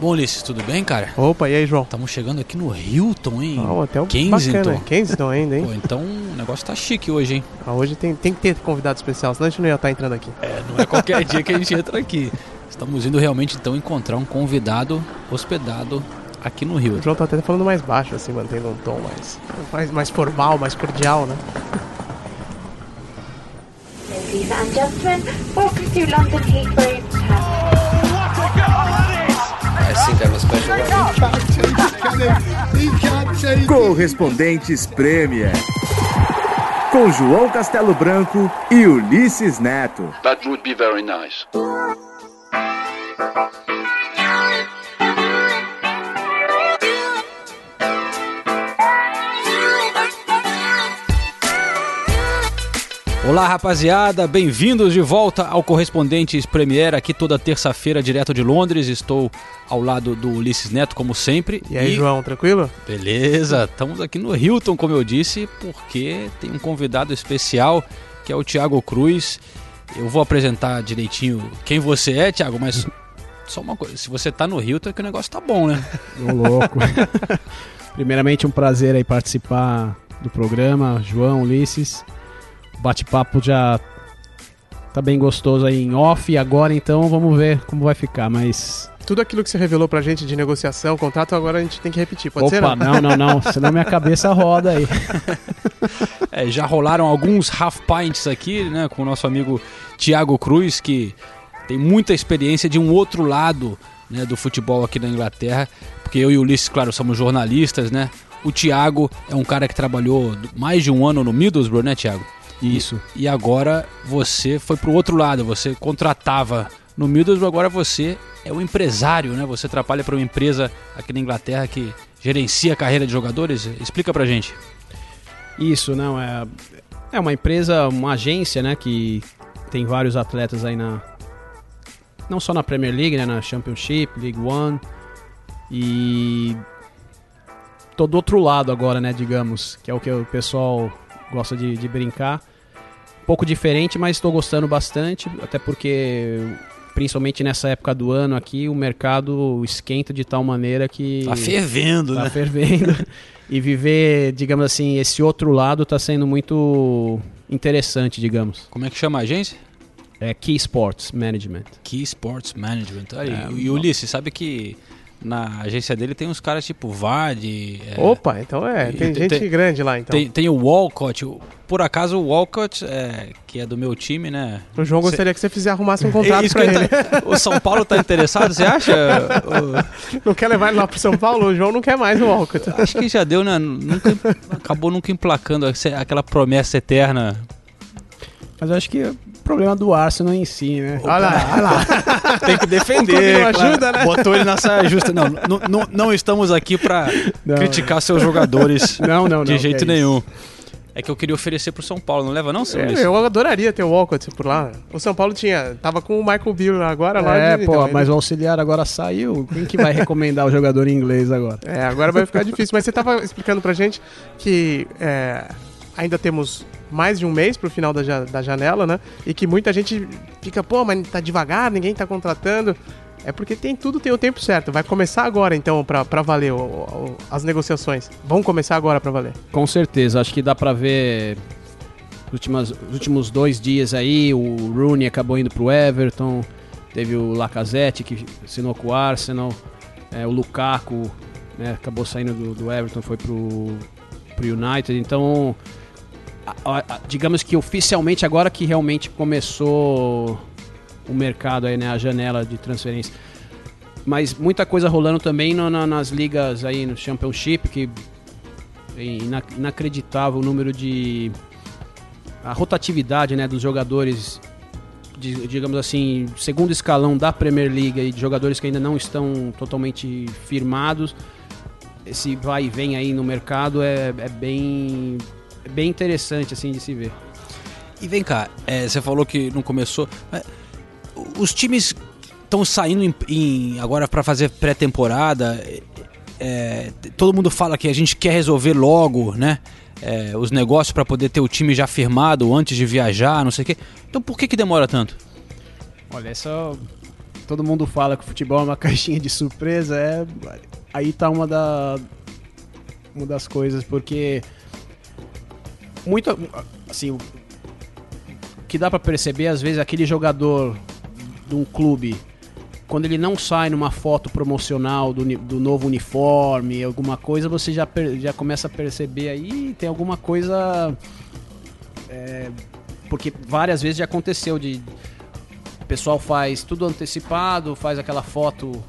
Bom, Ulisses, tudo bem, cara? Opa, e aí, João? Estamos chegando aqui no Hilton, hein? Ah, um hotel Kensington. bacana. Kensington ainda, hein? Pô, então o negócio tá chique hoje, hein? Ah, hoje tem, tem que ter convidado especial, senão a gente não ia estar entrando aqui. É, não é qualquer dia que a gente entra aqui. Estamos indo realmente então encontrar um convidado hospedado aqui no O Rio. João tá até falando mais baixo, assim, mantendo um tom mais, mais, mais formal, mais cordial, né? Ladies and gentlemen, welcome to London Heathrow Terminal. I Correspondentes Premier. Com João Castelo Branco e Ulisses Neto. That would be very nice. Olá, rapaziada, bem-vindos de volta ao Correspondentes Premier, aqui toda terça-feira, direto de Londres. Estou ao lado do Ulisses Neto, como sempre. E aí, João, tranquilo? Beleza, estamos aqui no Hilton, como eu disse, porque tem um convidado especial que é o Thiago Cruz. Eu vou apresentar direitinho quem você é, Thiago, mas só uma coisa: se você tá no Hilton é que o negócio tá bom, né? Ô louco. Primeiramente, um prazer aí participar do programa. João, Ulisses. O bate-papo já tá bem gostoso aí em off. E agora, então, vamos ver como vai ficar. Mas. Tudo aquilo que você revelou pra gente de negociação, contrato, agora a gente tem que repetir, pode ser? Opa, não, não, não. Senão minha cabeça roda aí. É, já rolaram alguns half pints aqui, né, com o nosso amigo Thiago Cruz, que tem muita experiência de um outro lado né, do futebol aqui na Inglaterra, porque eu e o Ulisses, claro, somos jornalistas, né? O Thiago é um cara que trabalhou mais de um ano no Middlesbrough, né, Thiago? Isso. E agora você foi pro outro lado, você contratava no Middlesbrough, agora você é um empresário, né? Você trabalha para uma empresa aqui na Inglaterra que gerencia a carreira de jogadores. Explica pra gente. Isso, não. É, é uma empresa, uma agência, né? Que tem vários atletas aí na. Não só na Premier League, né? Na Championship, League One. E. Tô do outro lado agora, né? Digamos. Que é o que o pessoal gosta de, de brincar. Pouco diferente, mas estou gostando bastante. Até porque. Principalmente nessa época do ano aqui, o mercado esquenta de tal maneira que. Tá fervendo, tá né? fervendo. e viver, digamos assim, esse outro lado tá sendo muito interessante, digamos. Como é que chama a agência? É Key Sports Management. Key Sports Management. Aí, É, e Ulisses, sabe que na agência dele tem uns caras tipo Vard, é, Opa, então é, E tem tem- gente tem- grande lá, então. tem, tem o Walcott. o- Por acaso o Walcott, é, que é do meu time, né? O João Cê- gostaria que você fizesse, arrumasse um contrato isso pra ele. tá- o São Paulo tá interessado, você acha? O- Não quer levar ele lá pro São Paulo? O João não quer mais o Walcott. acho que já deu, né? Nunca, acabou nunca emplacando aquela promessa eterna. Mas eu acho que problema do Arsenal em si, né? Olha lá, olha lá. Tem que defender. Não claro. ajuda, né? Botou ele na saia justa. Não, não, não, não estamos aqui pra Não, criticar seus jogadores Não, não, não. de jeito é nenhum. É que eu queria oferecer pro São Paulo, não leva não, seu É, eu adoraria ter o Walcott por lá. O São Paulo tinha, tava com o Michael Bill agora lá. É, pô, então, ele- mas o auxiliar agora saiu. Quem que vai recomendar o jogador em inglês agora? É, agora vai ficar difícil. Mas você tava explicando pra gente que é, ainda temos mais de um mês pro final da, da janela, né? E que muita gente fica, pô, mas tá devagar, ninguém tá contratando. É porque tem tudo tem o tempo certo. Vai começar agora, então, pra valer o- o- as negociações. Vão começar agora pra valer. Com certeza, acho que dá pra ver os últimas- os últimos dois dias aí, o Rooney acabou indo pro Everton, teve o Lacazette que assinou com o Arsenal, é, o Lukaku né, acabou saindo do, do Everton, foi pro, pro United, então digamos que oficialmente agora que realmente começou o mercado aí, né, a janela de transferência. Mas muita coisa rolando também no- na- nas ligas aí no Championship, que é ina- inacreditável o número de a rotatividade né, dos jogadores digamos assim segundo escalão da Premier League e de jogadores que ainda não estão totalmente firmados esse vai e vem aí no mercado é, é bem bem interessante assim de se ver E vem cá, é, você falou que não começou. mas os times estão saindo em- em- agora para fazer pré-temporada. é, é, todo mundo fala que a gente quer resolver logo, né? é, os negócios para poder ter o time já firmado antes de viajar, não sei o quê. Então por que, que demora tanto? olha essa todo mundo fala que o futebol é uma caixinha de surpresa, é aí tá uma da uma das coisas, porque muito assim, o que dá pra perceber às vezes aquele jogador de um clube quando ele não sai numa foto promocional do, do novo uniforme, alguma coisa, você já, já começa a perceber aí tem alguma coisa. é, porque várias vezes já aconteceu de. O pessoal faz tudo antecipado, faz aquela foto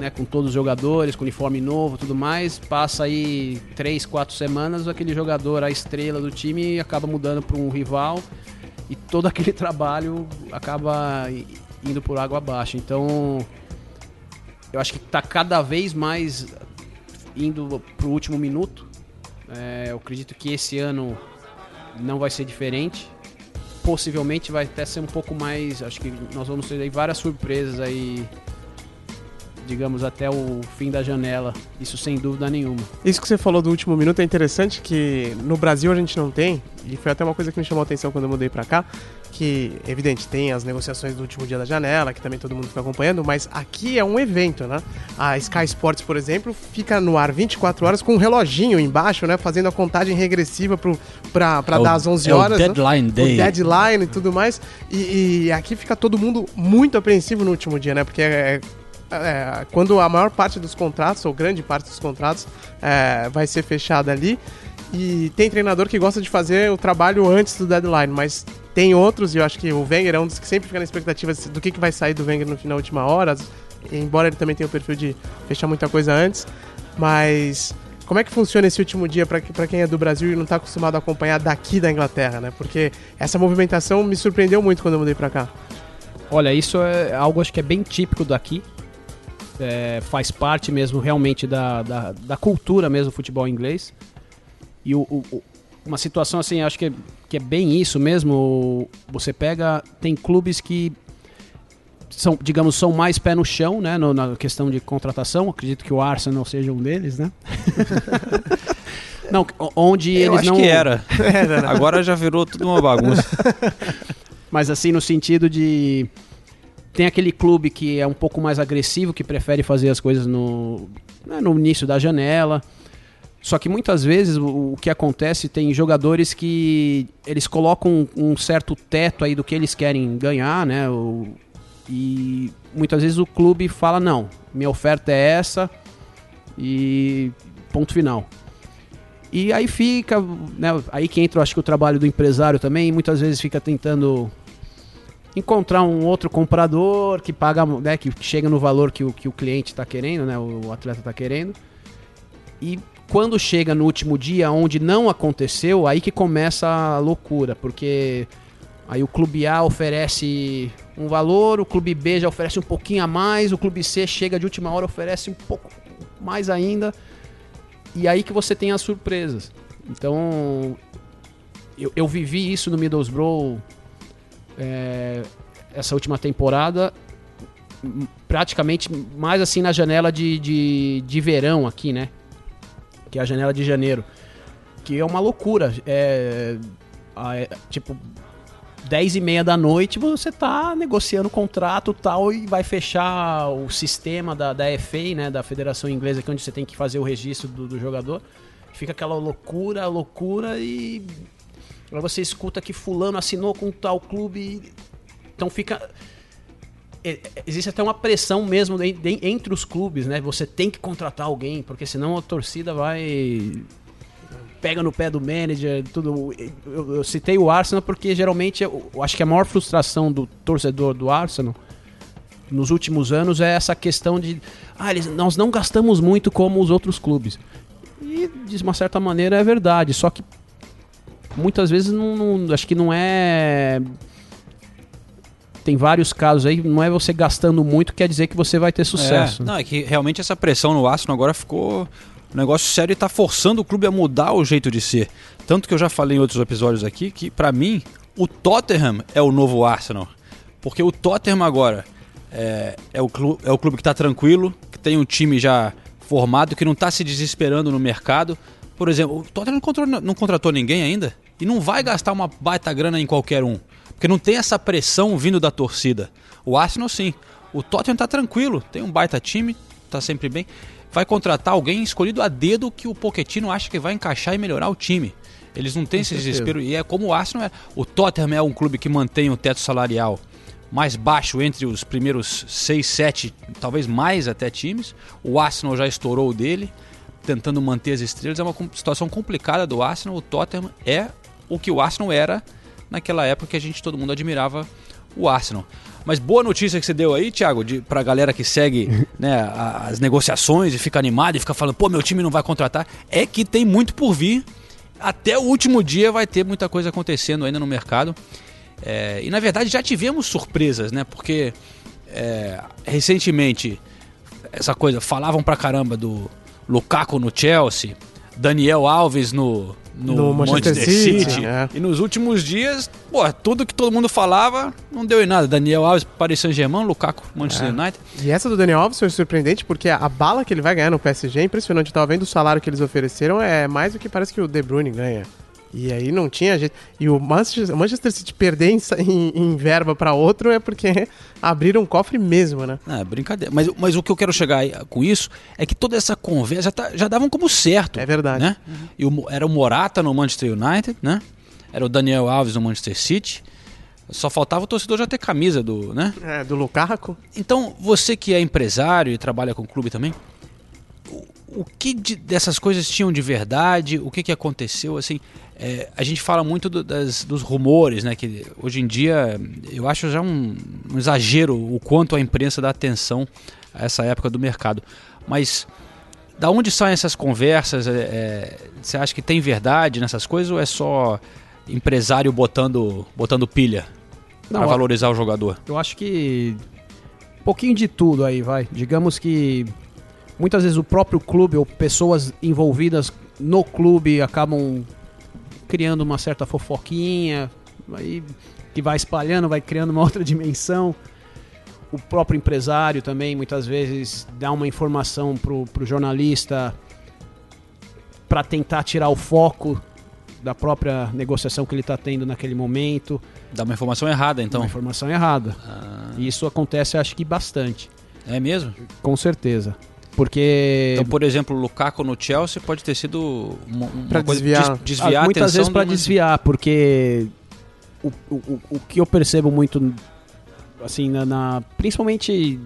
né, com todos os jogadores, com uniforme novo tudo mais. Passa aí três, quatro semanas, aquele jogador, a estrela do time, acaba mudando para um rival e todo aquele trabalho acaba indo por água abaixo. Então, eu acho que está cada vez mais indo pro último minuto. É, eu acredito que esse ano não vai ser diferente. Possivelmente vai até ser um pouco mais. Acho que nós vamos ter aí várias surpresas aí. Digamos, até o fim da janela. Isso sem dúvida nenhuma. Isso que você falou do último minuto é interessante que no Brasil a gente não tem, e foi até uma coisa que me chamou a atenção quando eu mudei pra cá, que, evidente, tem as negociações do último dia da janela, que também todo mundo fica acompanhando, mas aqui é um evento, né? A Sky Sports, por exemplo, fica no ar 24 horas com um reloginho embaixo, né? Fazendo a contagem regressiva pra É dar as 11 é o horas. né? deadline day. O deadline e tudo mais. E, e aqui fica todo mundo muito apreensivo no último dia, né? Porque é, é, quando a maior parte dos contratos, ou grande parte dos contratos, é, vai ser fechada ali. E tem treinador que gosta de fazer o trabalho antes do deadline, mas tem outros, e eu acho que o Wenger é um dos que sempre fica na expectativa do que, que vai sair do Wenger no final, na última hora, embora ele também tenha o perfil de fechar muita coisa antes. Mas como é que funciona esse último dia para quem é do Brasil e não está acostumado a acompanhar daqui da Inglaterra, né? Porque essa movimentação me surpreendeu muito quando eu mudei para cá. Olha, isso é algo acho que é bem típico daqui. É, faz parte mesmo realmente da, da, da cultura mesmo do futebol inglês. E o, o- uma situação assim, acho que é, que é bem isso mesmo. Você pega, tem clubes que são, digamos, são mais pé no chão, né, no- na questão de contratação. Acredito que o Arsenal seja um deles, né? não, onde Eu eles acho não que era. Agora já virou tudo uma bagunça. Mas assim, no sentido de. Tem aquele clube que é um pouco mais agressivo, que prefere fazer as coisas no, né, no início da janela. Só que muitas vezes o, o que acontece tem jogadores que eles colocam um, um certo teto aí do que eles querem ganhar, né? o- e muitas vezes o clube fala, não, minha oferta é essa e ponto final. E aí fica, né, aí que entra, acho que o trabalho do empresário também, muitas vezes fica tentando encontrar um outro comprador que paga, né, que chega no valor que o, que o cliente está querendo, né, o atleta está querendo. E quando chega no último dia onde não aconteceu, aí que começa a loucura, porque aí o clube A oferece um valor, o clube B já oferece um pouquinho a mais, o clube C chega de última hora oferece um pouco mais ainda. E aí que você tem as surpresas. Então, eu, eu vivi isso no Middlesbrough é, essa última temporada, praticamente mais assim na janela de, de, de verão aqui, né? Que é a janela de janeiro. Que é uma loucura. É, é, tipo, 10 e meia da noite você tá negociando contrato tal e vai fechar o sistema da, da FA, né? Da Federação Inglesa, que é onde você tem que fazer o registro do, do jogador. Fica aquela loucura, loucura e Aí você escuta que fulano assinou com tal clube. Então fica. é- é- Existe até uma pressão mesmo entre os clubes, né? Você tem que contratar alguém, porque senão a torcida vai. Pega no pé do manager, tudo. Eu, eu citei o Arsenal porque geralmente eu, eu acho que a maior frustração do torcedor do Arsenal nos últimos anos é essa questão de. Ah, eles, nós não gastamos muito como os outros clubes. E de uma certa maneira é verdade, só que muitas vezes não, não- acho que não é tem vários casos aí não é você gastando muito que quer dizer que você vai ter sucesso É, não, é que realmente essa pressão no Arsenal agora ficou um negócio sério e tá forçando o clube a mudar o jeito de ser. Tanto que eu já falei em outros episódios aqui que, pra mim, o Tottenham é o novo Arsenal. Porque o Tottenham agora é, é, o, clube, é o clube que tá tranquilo, que tem um time já formado, que não tá se desesperando no mercado. Por exemplo, o Tottenham não contratou, não contratou ninguém ainda e não vai gastar uma baita grana em qualquer um. Porque não tem essa pressão vindo da torcida. O Arsenal sim. O Tottenham tá tranquilo, tem um baita time, tá sempre bem. Vai contratar alguém escolhido a dedo que o Pochettino acha que vai encaixar e melhorar o time. Eles não têm esse certeza. desespero. E é como o Arsenal é. O Tottenham é um clube que mantém o teto salarial mais baixo entre os primeiros 6, 7, talvez mais até times. O Arsenal já estourou o dele, tentando manter as estrelas. É uma situação complicada do Arsenal. O Tottenham é o que o Arsenal era naquela época que a gente todo mundo admirava o Arsenal. Mas boa notícia que você deu aí, Thiago, de, pra galera que segue né, as negociações e fica animado e fica falando, pô, meu time não vai contratar, é que tem muito por vir. Até o último dia vai ter muita coisa acontecendo ainda no mercado. É, e na verdade já tivemos surpresas, né? Porque é, recentemente essa coisa, falavam pra caramba do Lukaku no Chelsea, Daniel Alves no, no, No Manchester, Manchester City. City, é. E nos últimos dias, pô, tudo que todo mundo falava não deu em nada. Daniel Alves, Paris Saint-Germain, Lukaku, Manchester É. United. E essa do Daniel Alves foi surpreendente porque a bala que ele vai ganhar no PSG é impressionante. Eu tava vendo o salário que eles ofereceram, é mais do que parece que o De Bruyne ganha. E aí não tinha jeito. E o Manchester, o Manchester City perder em, em- em verba pra outro é porque abriram um cofre mesmo, né? Ah, brincadeira. Mas, mas o que eu quero chegar com isso é que toda essa conversa já, tá- já davam como certo. É verdade. Né? E o era o Morata no Manchester United, né? Era o Daniel Alves no Manchester City. Só faltava o torcedor já ter camisa do, né? É, do Lukaku. Então, você que é empresário e trabalha com clube também, o, que de- dessas coisas tinham de verdade? O que, que aconteceu? Assim, é, a gente fala muito do- das- dos rumores, né? Que hoje em dia eu acho já um, um exagero o quanto a imprensa dá atenção a essa época do mercado. Mas da onde saem essas conversas? É, é, você acha que tem verdade nessas coisas ou é só empresário botando, botando pilha para valorizar o jogador? Eu acho que um pouquinho de tudo aí, vai. Digamos que muitas vezes o próprio clube ou pessoas envolvidas no clube acabam criando uma certa fofoquinha, aí que vai espalhando, vai criando uma outra dimensão. O próprio empresário também muitas vezes dá uma informação pro, pro jornalista para tentar tirar o foco da própria negociação que ele está tendo naquele momento. Dá uma informação errada, então. Uma informação errada. Ah, E isso acontece, acho que bastante. é mesmo? Com certeza. Porque Então, por exemplo, o Lukaku no Chelsea pode ter sido uma, uma Pra coisa desviar. des- desviar ah, muitas atenção vezes para desviar, porque o, o, o- que eu percebo muito, assim, na, na- principalmente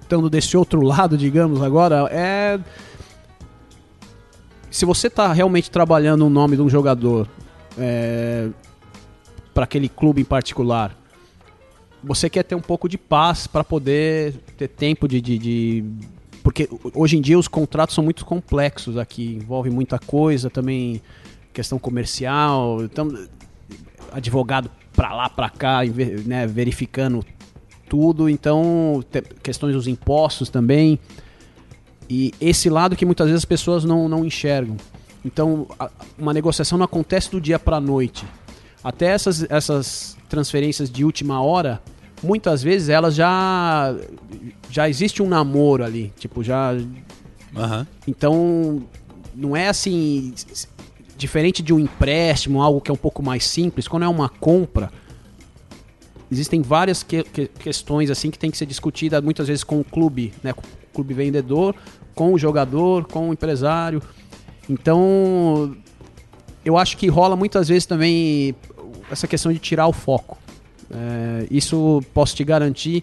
estando desse outro lado, digamos, agora, é se você tá realmente trabalhando o nome de um jogador é, para aquele clube em particular, você quer ter um pouco de paz para poder ter tempo de, de, de- Porque hoje em dia os contratos são muito complexos aqui, envolve muita coisa também, questão comercial, então, advogado para lá, para cá, né, verificando tudo, então questões dos impostos também. E esse lado que muitas vezes as pessoas não, não enxergam. Então, a- uma negociação não acontece do dia para a noite. Até essas, essas transferências de última hora, muitas vezes elas já já existe um namoro ali, tipo, já Aham. então não é assim diferente de um empréstimo, algo que é um pouco mais simples, quando é uma compra, existem várias que- que- questões assim que tem que ser discutida muitas vezes com o clube, né, com o clube vendedor, com o jogador, com o empresário. Então, eu acho que rola muitas vezes também essa questão de tirar o foco. É, isso posso te garantir.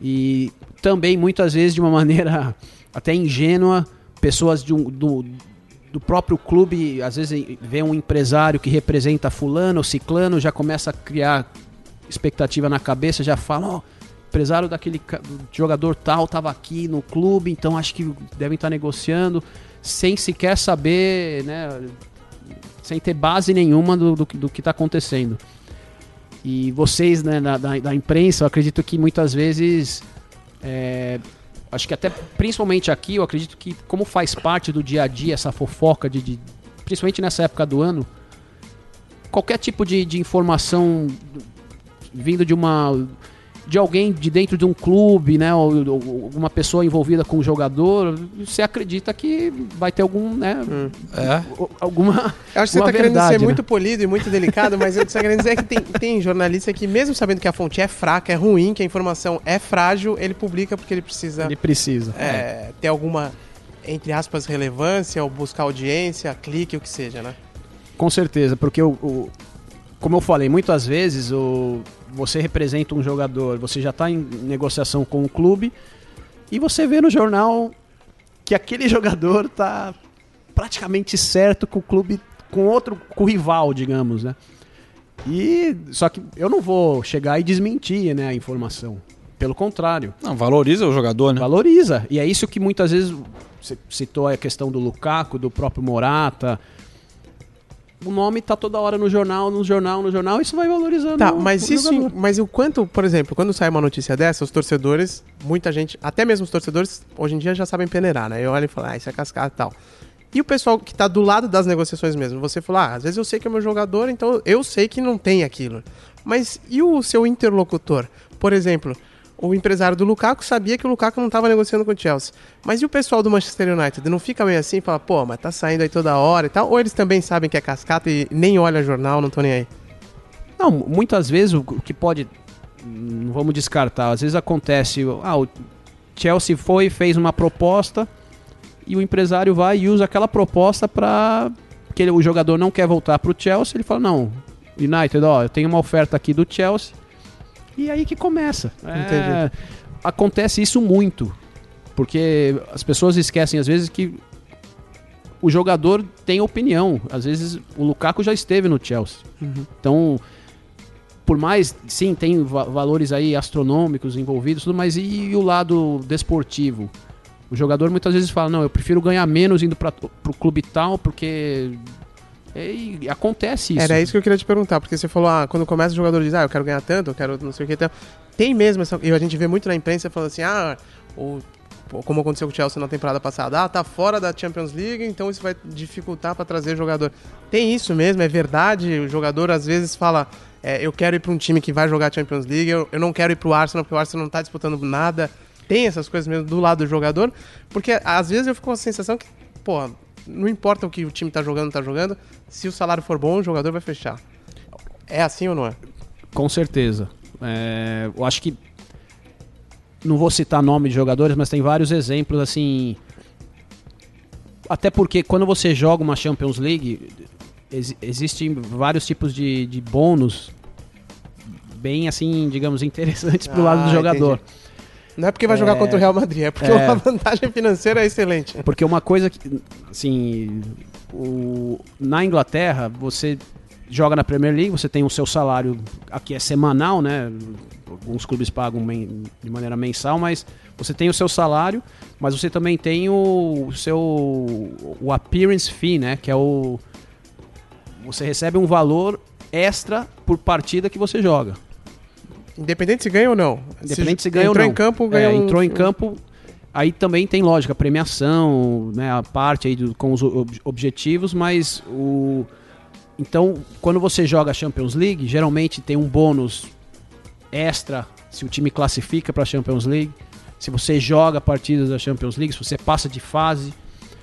E também, muitas vezes, de uma maneira até ingênua, pessoas de um- do, do próprio clube, às vezes vê um empresário que representa fulano ou ciclano, já começa a criar expectativa na cabeça, já fala, ó, empresário daquele jogador tal estava aqui no clube, então acho que devem estar negociando, sem sequer saber, né, sem ter base nenhuma do, do, do que está acontecendo. E vocês, né, da, da, imprensa, eu acredito que muitas vezes, é, acho que até principalmente aqui, eu acredito que como faz parte do dia a dia essa fofoca, de, de- principalmente nessa época do ano, qualquer tipo de, de informação vindo de uma de alguém de dentro de um clube, né, ou, ou alguma pessoa envolvida com o jogador, você acredita que vai ter algum, né, É. o- alguma Eu acho que você uma tá querendo ser né? muito polido e muito delicado, mas o que você tá querendo dizer é que tem, tem jornalista que, mesmo sabendo que a fonte é fraca, é ruim, que a informação é frágil, ele publica porque ele precisa ele precisa. é, ter alguma, entre aspas, relevância, ou buscar audiência, clique, o que seja, né? Com certeza, porque o, o- como eu falei, muitas vezes o, você representa um jogador, você já está em negociação com o clube e você vê no jornal que aquele jogador tá praticamente certo com o clube, com outro, com o rival, digamos, né? E só que eu não vou chegar e desmentir, né, a informação. Pelo contrário, Não, valoriza o jogador, né? valoriza. E é isso que muitas vezes você citou a questão do Lukaku, do próprio Morata. O nome tá toda hora no jornal, no jornal, no jornal, isso vai valorizando. Tá, mas o isso, jogador. mas o quanto, por exemplo, quando sai uma notícia dessa, os torcedores, muita gente, até mesmo os torcedores, hoje em dia já sabem peneirar, né? Eu olho e falo, ah, isso é cascata e tal. E o pessoal que tá do lado das negociações mesmo, você falou, ah, às vezes eu sei que é meu jogador, então eu sei que não tem aquilo. Mas e o seu interlocutor? Por exemplo, o empresário do Lukaku sabia que o Lukaku não estava negociando com o Chelsea. Mas e o pessoal do Manchester United? Não fica meio assim, fala, pô, mas tá saindo aí toda hora e tal? Ou eles também sabem que é cascata e nem olha jornal, não tô nem aí? Não, muitas vezes o que pode. Não vamos descartar. Às vezes acontece. Ah, o Chelsea foi, fez uma proposta e o empresário vai e usa aquela proposta para que o jogador não quer voltar pro Chelsea. Ele fala: Não, United, ó, eu tenho uma oferta aqui do Chelsea. E aí que começa. É, Entendi. acontece isso muito. Porque as pessoas esquecem às vezes que o jogador tem opinião. Às vezes o Lukaku já esteve no Chelsea. Então, por mais, sim, tem va- valores aí astronômicos envolvidos, tudo, mas e, o lado desportivo? O jogador muitas vezes fala, não, eu prefiro ganhar menos indo para pro clube tal, porque e acontece isso. Era isso que eu queria te perguntar, porque você falou, ah, quando começa o jogador diz, ah, eu quero ganhar tanto, eu quero não sei o que. Tanto. Tem mesmo essa. E a gente vê muito na imprensa falando assim, ah, o, como aconteceu com o Chelsea na temporada passada, ah, tá fora da Champions League, então isso vai dificultar para trazer jogador. Tem isso mesmo, é verdade. O jogador às vezes fala, é, eu quero ir para um time que vai jogar Champions League, eu, eu não quero ir pro Arsenal, porque o Arsenal não tá disputando nada. Tem essas coisas mesmo do lado do jogador, porque às vezes eu fico com a sensação que, pô, não importa o que o time tá jogando, tá jogando, se o salário for bom, o jogador vai fechar. É assim ou não é? Com certeza. É, eu acho que. Não vou citar nome de jogadores, mas tem vários exemplos assim. Até porque quando você joga uma Champions League, ex- existem vários tipos de, de bônus bem assim, digamos, interessantes pro lado Ah, do jogador. Não é porque vai jogar contra o Real Madrid, é porque É. a vantagem financeira é excelente. Porque uma coisa que, assim, o, na Inglaterra, você joga na Premier League, você tem o seu salário, aqui é semanal, né? Alguns clubes pagam de maneira mensal, mas você tem o seu salário, mas você também tem o seu o appearance fee, né? Que é o você recebe um valor extra por partida que você joga. Independente se ganha ou não. Independente se ganha ou entrou não. em campo, É, ganhou um- entrou em campo, aí também tem lógica, premiação, né, a parte aí do- com os ob- objetivos, mas o então quando você joga a Champions League, geralmente tem um bônus extra se o time classifica para a Champions League, se você joga partidas da Champions League, se você passa de fase,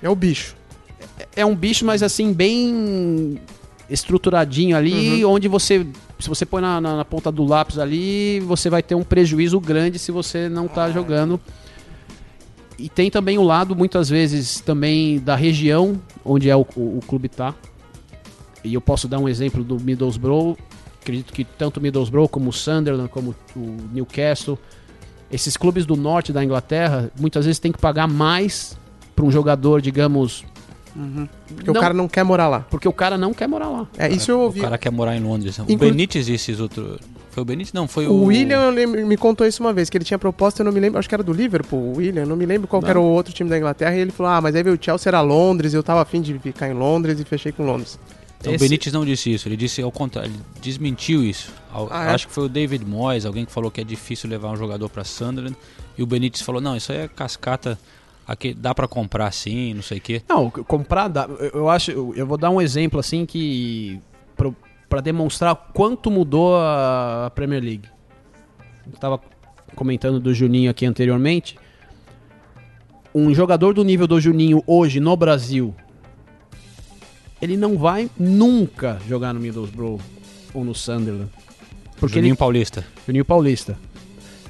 É o bicho. é um bicho, mas assim, bem estruturadinho ali, onde você. Se você põe na, na- na ponta do lápis ali, você vai ter um prejuízo grande se você não tá jogando. E tem também o lado, muitas vezes, também da região onde é o, o, o clube tá. E eu posso dar um exemplo do Middlesbrough. Acredito que tanto o Middlesbrough como o Sunderland, como o Newcastle, esses clubes do norte da Inglaterra, muitas vezes tem que pagar mais para um jogador, digamos, Porque o cara não quer morar lá. porque o cara não quer morar lá. É, isso eu O ouvi. cara quer morar em Londres. O Inclu- Benítez disse isso outro. Foi o Benítez? Não, foi o. O William me contou isso uma vez, que ele tinha proposta, eu não me lembro, acho que era do Liverpool, o William, não me lembro qual que era o outro time da Inglaterra, e ele falou, ah, mas aí veio o Chelsea, era Londres, eu tava afim de ficar em Londres e fechei com Londres. Então, O Esse- Benítez não disse isso, ele disse ao contrário, ele desmentiu isso. Ah, é? Acho que foi o David Moyes, alguém que falou que é difícil levar um jogador pra Sunderland. E o Benítez falou: não, isso aí é cascata, aqui, dá pra comprar sim, não sei o quê. Não, comprar, dá- eu- acho, eu vou dar um exemplo assim que pra demonstrar quanto mudou a Premier League. Eu tava comentando do Juninho aqui anteriormente, um jogador do nível do Juninho hoje no Brasil, ele não vai nunca jogar no Middlesbrough ou no Sunderland. Porque Juninho ele, Paulista. Juninho Paulista.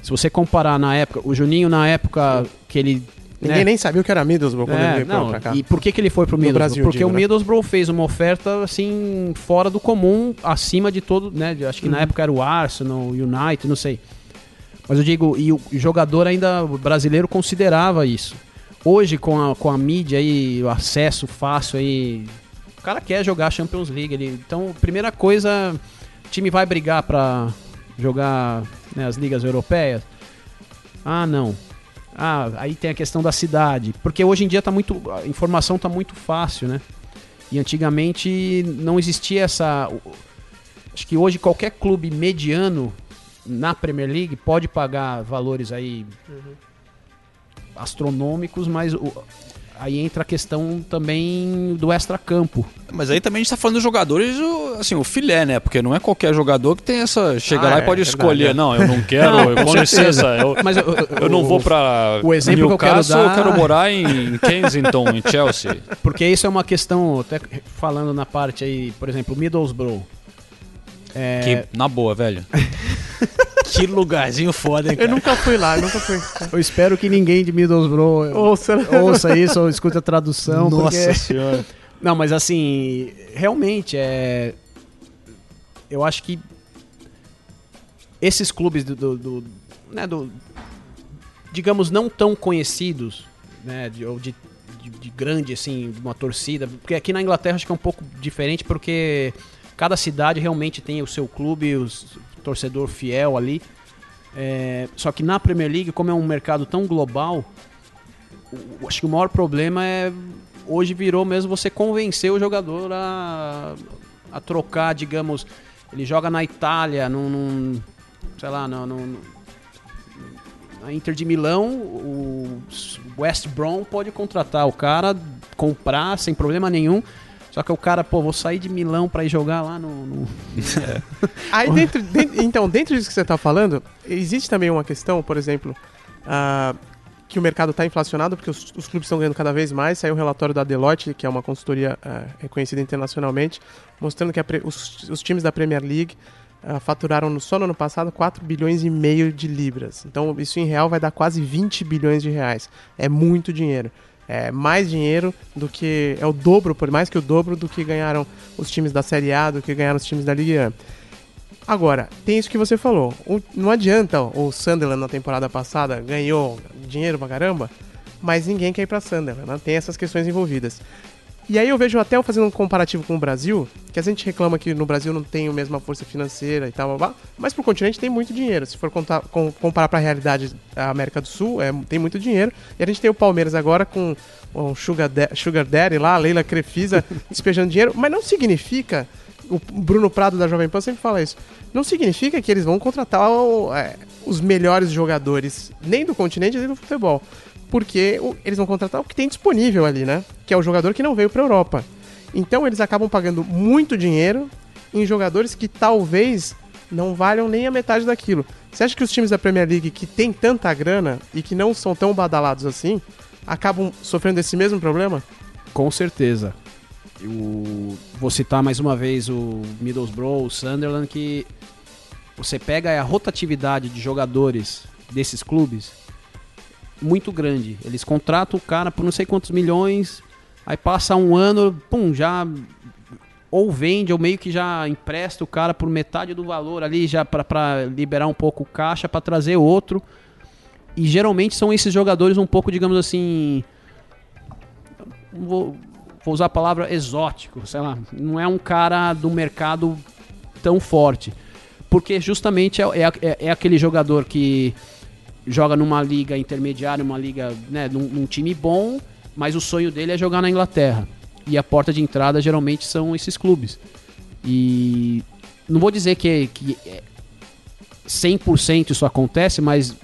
Se você comparar na época, o Juninho na época que ele Ninguém né, nem sabia o que era Middlesbrough quando ele é, veio pra- cá. e por que, que ele foi pro Middlesbrough? Brasil, Porque digo, o né? Middlesbrough fez uma oferta assim fora do comum, acima de todo, né? Acho que na Uhum. época era o Arsenal, o United, não sei. Mas eu digo, e o jogador ainda brasileiro considerava isso. Hoje com a, com a mídia aí, o acesso fácil aí, o cara quer jogar Champions League, ele, então primeira coisa, o time vai brigar pra jogar né, as ligas europeias? Ah, não. Ah, aí tem a questão da cidade. Porque hoje em dia tá muito. A informação tá muito fácil, né? E antigamente não existia essa. Acho que hoje qualquer clube mediano na Premier League pode pagar valores aí astronômicos, mas o- aí entra a questão também do extra-campo. Mas aí também a gente tá falando dos jogadores, o- assim, o filé, né? Porque não é qualquer jogador que tem essa. Chega Ah, lá é, e pode verdade, escolher. é. Não, eu não quero, Não, eu, com licença. Eu, Mas eu não vou pra o exemplo que eu quero Newcastle, dar- eu quero morar em Kensington, em Chelsea. Porque isso é uma questão, até falando na parte aí, por exemplo, Middlesbrough. É, Que, na boa, velho. que lugarzinho foda, hein, Eu nunca fui lá, eu nunca fui. Eu espero que ninguém de Middlesbrough Ouça, ouça isso ou escute a tradução. Nossa porque- senhora. Não, mas assim, realmente é. Eu acho que esses clubes do, do- do- né, do- digamos, não tão conhecidos, né, de, ou de, de, de grande, assim, de uma torcida, porque aqui na Inglaterra acho que é um pouco diferente, porque cada cidade realmente tem o seu clube, o s- torcedor fiel ali. É, só que na Premier League, como é um mercado tão global, o- acho que o maior problema é hoje virou mesmo você convencer o jogador a, a trocar, digamos, ele joga na Itália, num, num- sei lá, no, no- na Inter de Milão, o West Brom pode contratar o cara, comprar sem problema nenhum. Só que o cara, pô, vou sair de Milão pra ir jogar lá no. no- Aí dentro, então, dentro disso que você está falando, existe também uma questão, por exemplo, ah, que o mercado está inflacionado porque os, os clubes estão ganhando cada vez mais. Saiu um relatório da Deloitte, que é uma consultoria ah, reconhecida internacionalmente, mostrando que os, os times da Premier League ah, faturaram no- só no ano passado 4 bilhões e meio de libras. Então, isso em real vai dar quase 20 bilhões de reais. É muito dinheiro. É mais dinheiro do que. É o dobro, por mais que o dobro do que ganharam os times da Série A, do que ganharam os times da Ligue 1. Agora, tem isso que você falou. O- não adianta o Sunderland na temporada passada ganhou dinheiro pra caramba, mas ninguém quer ir pra Sunderland, né? Tem essas questões envolvidas. E aí eu vejo até eu fazendo um comparativo com o Brasil, que a gente reclama que no Brasil não tem a mesma força financeira e tal, blá, blá, mas pro continente tem muito dinheiro. Se for contar, com- comparar pra realidade da América do Sul, é, tem muito dinheiro. E a gente tem o Palmeiras agora com o Sugar, Da- Sugar Daddy lá, a Leila Crefisa despejando dinheiro, mas não significa o Bruno Prado da Jovem Pan sempre fala isso. Não significa que eles vão contratar o- é, os melhores jogadores, nem do continente, nem do futebol. Porque eles vão contratar o que tem disponível ali, né? Que é o jogador que não veio pra Europa. Então eles acabam pagando muito dinheiro em jogadores que talvez não valham nem a metade daquilo. Você acha que os times da Premier League que tem tanta grana e que não são tão badalados assim, acabam sofrendo esse mesmo problema? Com certeza. Eu vou citar mais uma vez o Middlesbrough, o Sunderland, que você pega a rotatividade de jogadores desses clubes muito grande. Eles contratam o cara por não sei quantos milhões, aí passa um ano, pum, já ou vende ou meio que já empresta o cara por metade do valor ali já para liberar um pouco o caixa para trazer outro. E geralmente são esses jogadores um pouco, digamos assim, vou, vou usar a palavra exótico, sei lá, não é um cara do mercado tão forte. Porque justamente é, é, é- é aquele jogador que joga numa liga intermediária, uma liga, né, num, num time bom, mas o sonho dele é jogar na Inglaterra. E a porta de entrada geralmente são esses clubes. E não vou dizer que, que é 100% isso acontece, mas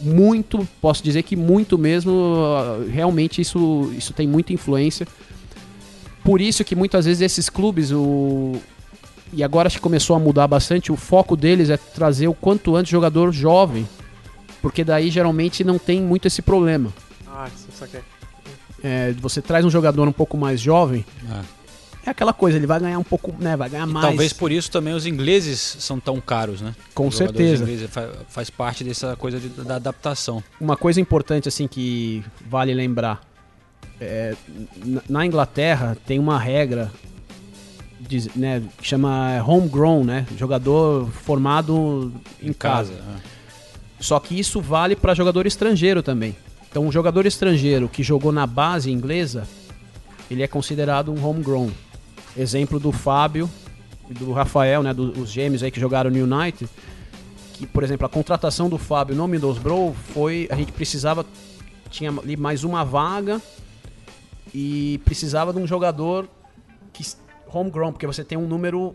muito, posso dizer que muito mesmo, realmente isso, isso tem muita influência. Por isso que muitas vezes esses clubes, o, e agora acho que começou a mudar bastante, o foco deles é trazer o quanto antes jogador jovem porque daí geralmente não tem muito esse problema. Ah, isso, saquei. É, você traz um jogador um pouco mais jovem, Ah. é aquela coisa, ele vai ganhar um pouco, né? Vai ganhar E mais. talvez por isso também os ingleses são tão caros, né? Com Os certeza. ingleses fa- faz parte dessa coisa de- da adaptação. Uma coisa importante assim que vale lembrar, é, na- Inglaterra tem uma regra de- né, que chama homegrown, né? Jogador formado em, casa. ah. Só que isso vale para jogador estrangeiro também. Então, um jogador estrangeiro que jogou na base inglesa, ele é considerado um homegrown. Exemplo do Fábio e do Rafael, né, do- os gêmeos aí que jogaram no United, que, por exemplo, a contratação do Fábio no Middlesbrough foi, a gente precisava tinha ali mais uma vaga e precisava de um jogador que homegrown, porque você tem um número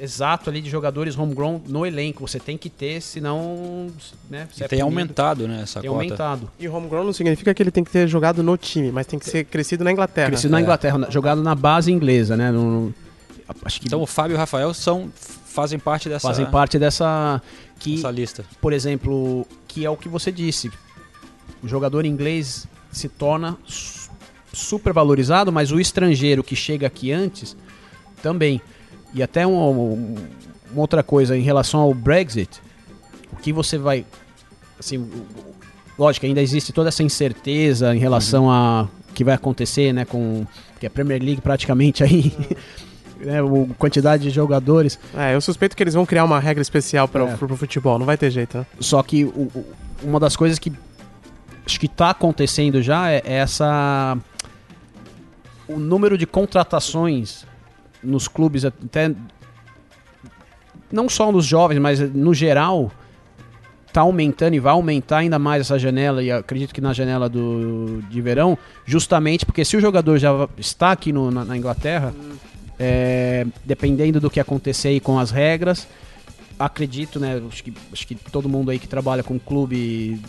exato ali de jogadores homegrown no elenco, você tem que ter, senão, né, você E é tem punido. aumentado, né, essa Tem cota. aumentado. E homegrown não significa que ele tem que ter jogado no time, mas tem que ser crescido na Inglaterra. Crescido na É. Inglaterra, na- jogado na base inglesa, né? no- no- acho que Então o Fábio e o Rafael são, fazem parte dessa, fazem parte dessa que, dessa lista. por exemplo, que é o que você disse. O jogador inglês se torna su- super valorizado, mas o estrangeiro que chega aqui antes também. E até um- um- uma outra coisa em relação ao Brexit, o que você vai assim, lógico, ainda existe toda essa incerteza em relação a o que vai acontecer, né, com que a Premier League praticamente aí né, o quantidade de jogadores É, eu suspeito que eles vão criar uma regra especial para É. o futebol, não vai ter jeito, né? Só que o- o- uma das coisas que acho que está acontecendo já é, é essa o número de contratações nos clubes até não só nos jovens, mas no geral tá aumentando e vai aumentar ainda mais essa janela e acredito que na janela do de verão, justamente porque se o jogador já está aqui no- na, na Inglaterra, é, dependendo do que acontecer aí com as regras, acredito, né? Acho que, acho que todo mundo aí que trabalha com clube,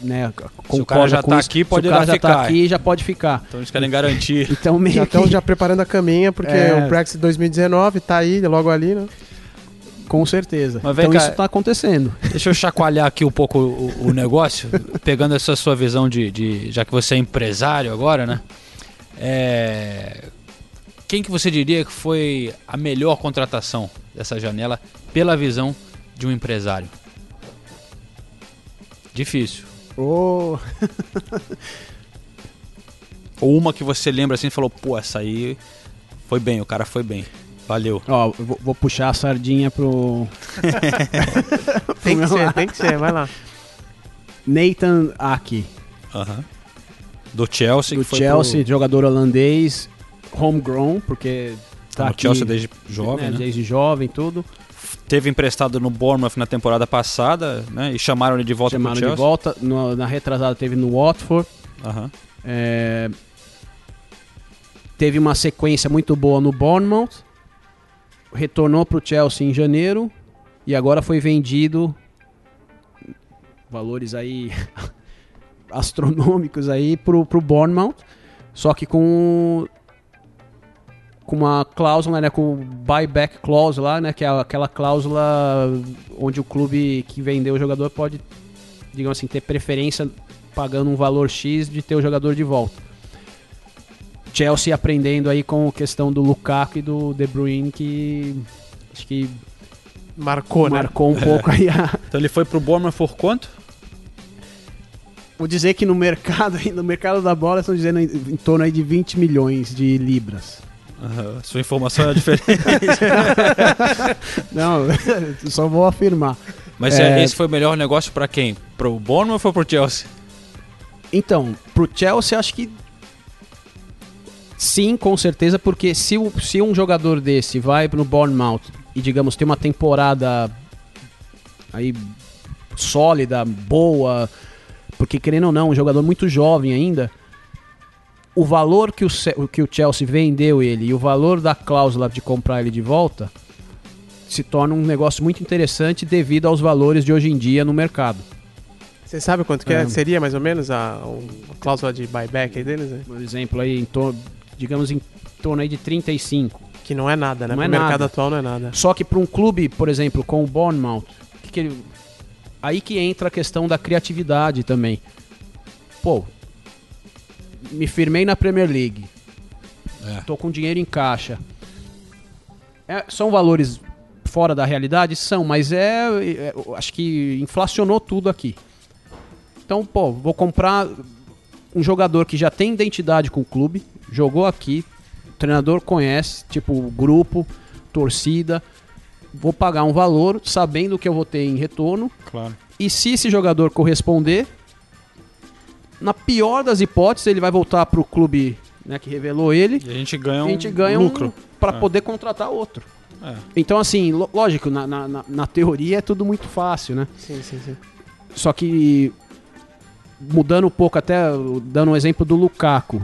né? Se o cara já tá isso. aqui, pode Se o cara já ficar. tá aqui, já pode ficar. Então eles querem garantir. Então meio Já estão que, já preparando a caminha, porque É. o Brexit 2019 tá aí, logo ali, né? com certeza. Mas então cá- isso tá acontecendo. Deixa eu chacoalhar aqui um pouco o, o negócio, pegando essa sua visão de, de- Já que você é empresário agora, né? É, quem que você diria que foi a melhor contratação dessa janela pela visão de um empresário? Difícil. Oh, Ou uma que você lembra assim e falou, pô, essa aí foi bem, o cara foi bem. Valeu. ó, vou, vou puxar a sardinha pro Tem que ser, lado. tem que ser, vai lá. Nathan Aki. Do Chelsea, do que foi Chelsea, jogador holandês, homegrown, porque pro, tá tá no aqui Chelsea desde jovem, né? desde jovem, tudo. Teve emprestado no Bournemouth na temporada passada, né? E chamaram ele de volta Chamaram pro de Chelsea. volta. No- na retrasada teve no Watford. Aham. É, teve uma sequência muito boa no Bournemouth. Retornou para o Chelsea em janeiro. E agora foi vendido. Valores aí astronômicos aí pro, pro Bournemouth. Só que com com uma cláusula, né, com o buyback clause lá, né, que é aquela cláusula onde o clube que vendeu o jogador pode, digamos assim, ter preferência pagando um valor X de ter o jogador de volta. Chelsea aprendendo aí com a questão do Lukaku e do De Bruyne que acho que Marcou, né? marcou um pouco aí a... Então ele foi pro Bournemouth por quanto? Vou dizer que no mercado, no mercado da bola estão dizendo em, em torno aí de 20 milhões de libras. Aham, Sua informação é diferente. Não, só vou afirmar. Mas É. é, esse foi o melhor negócio pra quem? Pro Bournemouth ou pro Chelsea? Então, pro Chelsea acho que sim, com certeza, porque se, o- se um jogador desse vai no Bournemouth e digamos tem uma temporada aí sólida, boa, porque querendo ou não, um jogador muito jovem ainda, o valor que o, que o Chelsea vendeu ele e o valor da cláusula de comprar ele de volta se torna um negócio muito interessante devido aos valores de hoje em dia no mercado. Você sabe quanto que é? É. seria mais ou menos a, a cláusula de buyback aí deles? Né? Por exemplo, aí em torno, digamos em torno aí de 35. Que não é nada, né? Não Pro é mercado nada. atual não é nada. Só que para um clube, por exemplo, com o Bournemouth, que que ele- aí que entra a questão da criatividade também. Pô, me firmei na Premier League. É. Tô com dinheiro em caixa. É, são valores fora da realidade? São, mas é, é, Acho que inflacionou tudo aqui. Então, pô, vou comprar um jogador que já tem identidade com o clube, jogou aqui, o treinador conhece, tipo, grupo, torcida. Vou pagar um valor sabendo que eu vou ter em retorno. Claro. E se esse jogador corresponder, na pior das hipóteses, ele vai voltar pro clube né, que revelou ele. E a gente ganha um a gente ganha lucro. um para É. poder contratar outro. É. Então, assim, lógico, na, na, na- teoria é tudo muito fácil, né? Sim, sim, sim. Só que mudando um pouco, até dando um exemplo do Lukaku.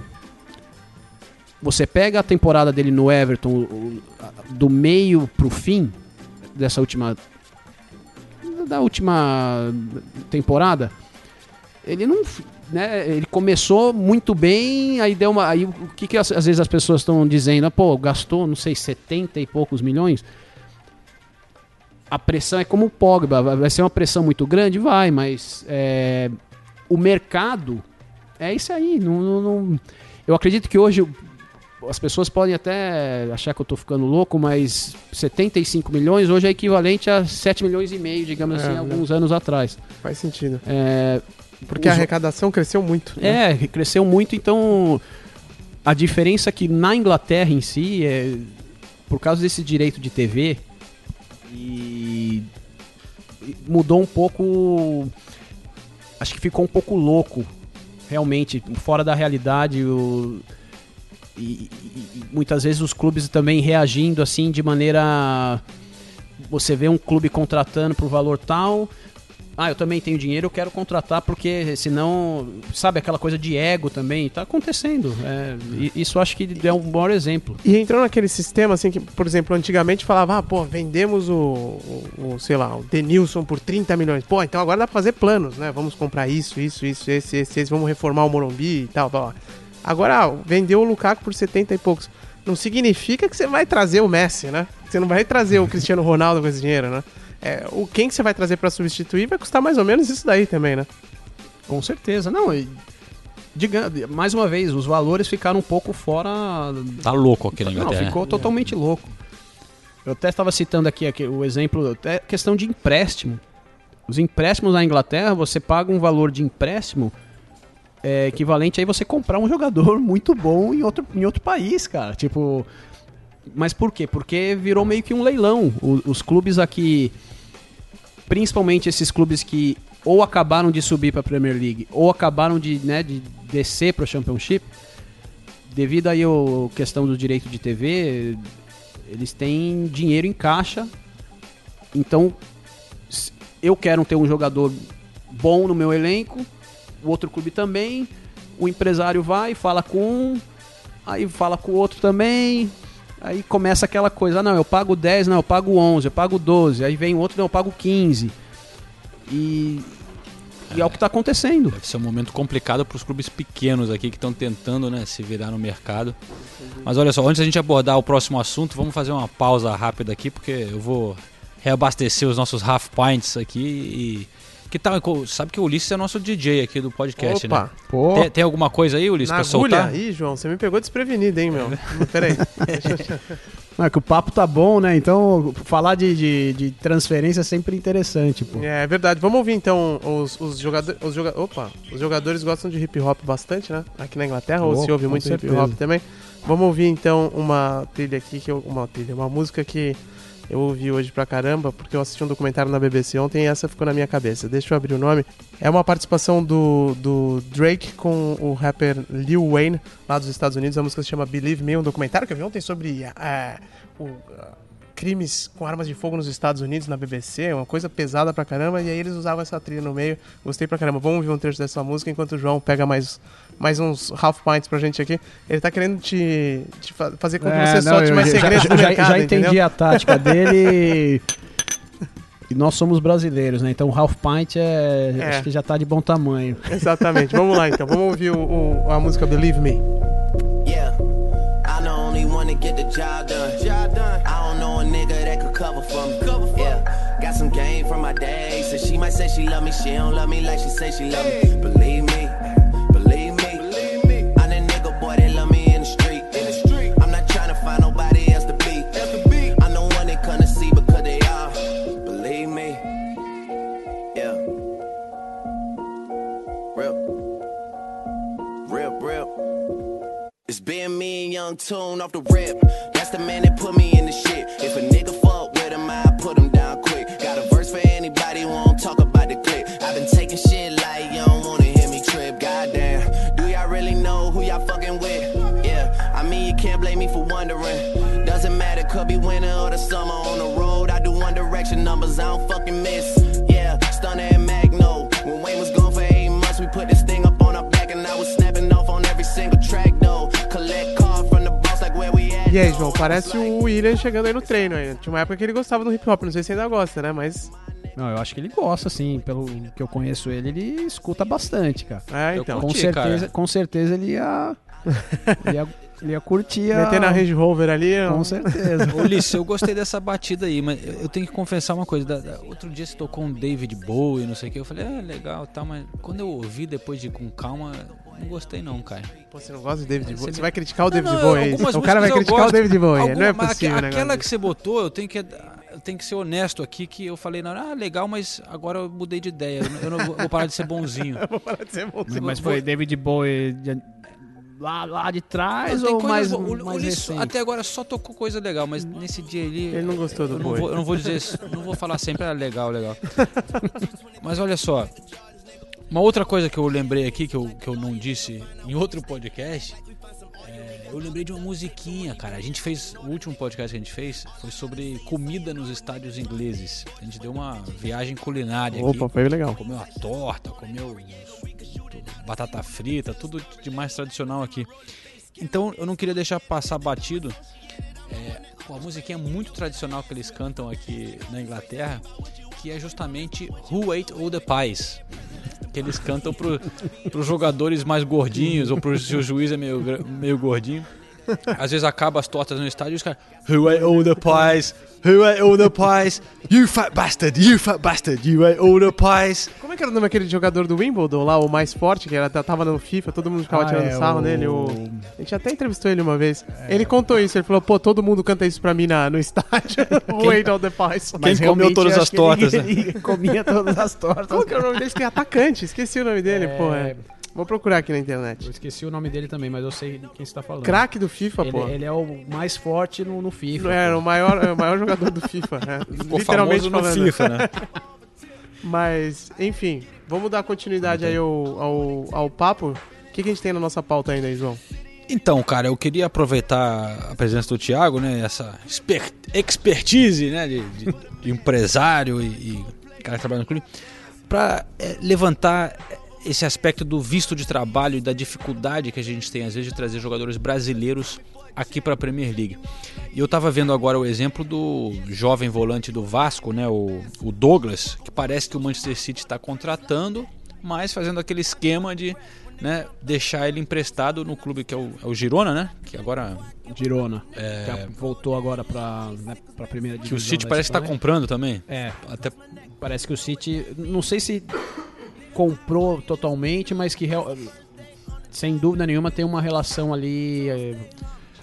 Você pega a temporada dele no Everton do meio pro fim dessa última da última temporada, ele não, né, ele começou muito bem, aí deu uma, aí o que que às, vezes as pessoas estão dizendo, ah, pô, gastou, não sei, 70 e poucos milhões. A pressão é como o Pogba, vai ser uma pressão muito grande, vai, mas é, o mercado é isso aí. Não, não- não- eu acredito que hoje as pessoas podem até achar que eu tô ficando louco, mas 75 milhões hoje é equivalente a 7 milhões e meio, digamos É, assim, né? alguns anos atrás. Faz sentido. É, Porque a Os- arrecadação cresceu muito. né? é, cresceu muito, então a diferença é que na Inglaterra em si, é, por causa desse direito de TV, e, mudou um pouco. Acho que ficou um pouco louco, realmente, fora da realidade. O, e- e muitas vezes os clubes também reagindo assim de maneira. Você vê um clube contratando por valor tal. Ah, eu também tenho dinheiro, eu quero contratar porque senão, sabe, aquela coisa de ego também, tá acontecendo. É, isso acho que é um maior exemplo. E entrou naquele sistema, assim, que, por exemplo, antigamente falava, ah, pô, vendemos o, o, o, sei lá, o Denilson por 30 milhões. Pô, então agora dá pra fazer planos, né? Vamos comprar isso, isso, isso, esse, esse, esse, vamos reformar o Morumbi e tal, tal. Agora, ah, vendeu o Lukaku por 70 e poucos. Não significa que você vai trazer o Messi, né? Você não vai trazer o Cristiano Ronaldo com esse dinheiro, né? É, o quem que você vai trazer pra substituir vai custar mais ou menos isso daí também, né? Com certeza. Não, e, diga, mais uma vez, os valores ficaram um pouco fora. Tá louco aqui na Não, Inglaterra. ficou totalmente louco. Eu até estava citando aqui, aqui o exemplo, até questão de empréstimo. Os empréstimos na Inglaterra, você paga um valor de empréstimo é, equivalente aí você comprar um jogador muito bom em outro, em outro país, cara. Tipo. Mas por quê? Porque virou meio que um leilão. O- os clubes aqui, principalmente esses clubes que ou acabaram de subir para a Premier League ou acabaram de, né, de descer para o Championship, devido aí à questão do direito de TV, eles têm dinheiro em caixa. Então, eu quero ter um jogador bom no meu elenco, o outro clube também. O empresário vai, fala com um, aí fala com o outro também. Aí começa aquela coisa, ah, não, eu pago 10, não, eu pago 11, eu pago 12. Aí vem outro, não, eu pago 15. E, e é o que está acontecendo. Deve ser um momento complicado para os clubes pequenos aqui que estão tentando né, se virar no mercado. Mas olha só, antes da gente abordar o próximo assunto, vamos fazer uma pausa rápida aqui, porque eu vou reabastecer os nossos half pints aqui e. Que tal? Sabe que o Ulisses é nosso DJ aqui do podcast, Opa, né? Pô, Tem, tem alguma coisa aí, Ulisses, na pra agulha? soltar? Ih, João, você me pegou desprevenido, hein, meu? Peraí. é que o papo tá bom, né? Então, falar de, de, de transferência é sempre interessante, pô. É verdade. Vamos ouvir então os, os jogadores. Os joga Opa, os jogadores gostam de hip hop bastante, né? Aqui na Inglaterra, ou se ouve muito hip certeza. hop também. Vamos ouvir então uma trilha aqui, que eu, uma trilha, uma música que eu ouvi hoje pra caramba, porque eu assisti um documentário na BBC ontem e essa ficou na minha cabeça. Deixa eu abrir o nome. É uma participação do, do Drake com o rapper Lil Wayne, lá dos Estados Unidos. A música se chama Believe Me, um documentário que eu vi ontem sobre eh, o, ah, crimes com armas de fogo nos Estados Unidos, na BBC, uma coisa pesada pra caramba, e aí eles usavam essa trilha no meio. Gostei pra caramba. Vamos ouvir um trecho dessa música enquanto o João pega mais, mais uns half pints pra gente aqui. Ele tá querendo te, te fa- fazer com que É, você não, solte eu mais já- segredos já, do já, mercado, já entendi entendeu? a tática dele. E nós somos brasileiros, né? Então o half pint é, É. acho que já tá de bom tamanho. Exatamente. Vamos lá então. Vamos ouvir o, o- a música Believe Me. Yeah, the only to get the job done. Job done. I don't know a nigga that could cover for me. Cover for yeah, got some game from my day, so she might say she love me, she don't love me like she say she love me. Believe me, been me and Young Tune off the rip. That's the man that put me in the shit. If a nigga fuck with him, I put him down quick. Got a verse for anybody who won't talk about the clip. I've been taking shit like you don't wanna hear me trip. Goddamn, do y'all really know who y'all fucking with? Yeah, I mean you can't blame me for wondering. Doesn't matter, could be winter or the summer on the road. I do one direction numbers, I don't fucking miss. E aí, João, parece o William chegando aí no treino aí. Tinha uma época que ele gostava do hip hop, não sei se ainda gosta, né? Mas. Não, eu acho que ele gosta, assim, pelo que eu conheço ele, ele escuta bastante, cara. É, então. Com Curti, certeza, cara. com certeza ele ia, ele ia, ele ia curtir a... Meter na Range Rover ali. ó. Com certeza. Ulisses, eu gostei dessa batida aí, mas eu tenho que confessar uma coisa. da- da- outro dia você tocou um David Bowie, não sei o que. Eu falei, é legal tal, mas quando eu ouvi depois de com calma, não gostei não, cara. Pô, você não gosta de David Bowie? Você Você vai criticar o Não, David não, Bowie? é isso? O cara vai eu criticar o gosto. David Bowie. Não é mas possível, né? Aquela que você botou, eu tenho que, eu tenho que ser honesto aqui, que eu falei, não, ah, legal, mas agora eu mudei de ideia. Eu não, eu não vou, vou parar de ser bonzinho. Para de ser bom. Mas, mas foi David Bowie de- lá, lá de trás ou mais, coisas- o- o mais Ulisses recente? até agora só tocou coisa legal, mas nesse dia ali. Ele não gostou do eu não Bowie. vou, eu não vou dizer, isso, não vou falar sempre, ah, legal, legal. Mas olha só, uma outra coisa que eu lembrei aqui, que eu, que eu não disse em outro podcast, é, eu lembrei de uma musiquinha, cara. A gente fez, o último podcast que a gente fez foi sobre comida nos estádios ingleses. A gente deu uma viagem culinária Opa, aqui. foi legal. Comeu uma torta, comeu batata frita, tudo de mais tradicional aqui. Então eu não queria deixar passar batido. É, pô, a musiquinha muito tradicional que eles cantam aqui na Inglaterra, que é justamente Who Ate All the Pies. Que eles cantam pro, pros jogadores mais gordinhos, ou se o juiz é meio, meio gordinho. Às vezes acaba as tortas no estádio e os caras Who ate all the pies? Who ate all the pies? You fat bastard, you fat bastard, you ate all the pies. Como é que era o nome daquele jogador do Wimbledon lá, o mais forte, que era, tava no FIFA, todo mundo ficava Ah, tirando é, sarro o- nele? O... A gente até entrevistou ele uma vez. Ele contou isso, ele falou, pô, todo mundo canta isso pra mim na, no estádio. Wait all the pies. Quem comeu todas as tortas, né? Ele, ele comia todas as tortas. Qual que era o nome dele? Esque- Atacante, esqueci o nome dele, É, pô. é. Vou procurar aqui na internet. Eu esqueci o nome dele também, mas eu sei de quem você tá falando. Craque do FIFA, Ele, pô. ele é o mais forte no, no FIFA. Era o maior, é o maior jogador do FIFA. é. Literalmente no falando. FIFA, né? Mas, enfim, vamos dar continuidade aí ao, ao, ao papo. O que, que a gente tem na nossa pauta ainda aí, João? Então, cara, eu queria aproveitar a presença do Thiago, né? Essa exper- expertise, né? De, de- de empresário e, e cara que trabalha no clube, para levantar esse aspecto do visto de trabalho e da dificuldade que a gente tem às vezes de trazer jogadores brasileiros aqui para a Premier League. E eu tava vendo agora o exemplo do jovem volante do Vasco, né? O, o Douglas, que parece que o Manchester City está contratando, mas fazendo aquele esquema de né, deixar ele emprestado no clube que é o, é o Girona, né? Que agora Girona. Já voltou agora pra, né, pra primeira que divisão. o City parece que tá Espanha. comprando também. É, Até parece que o City. Não sei se comprou totalmente, mas que sem dúvida nenhuma tem uma relação ali é,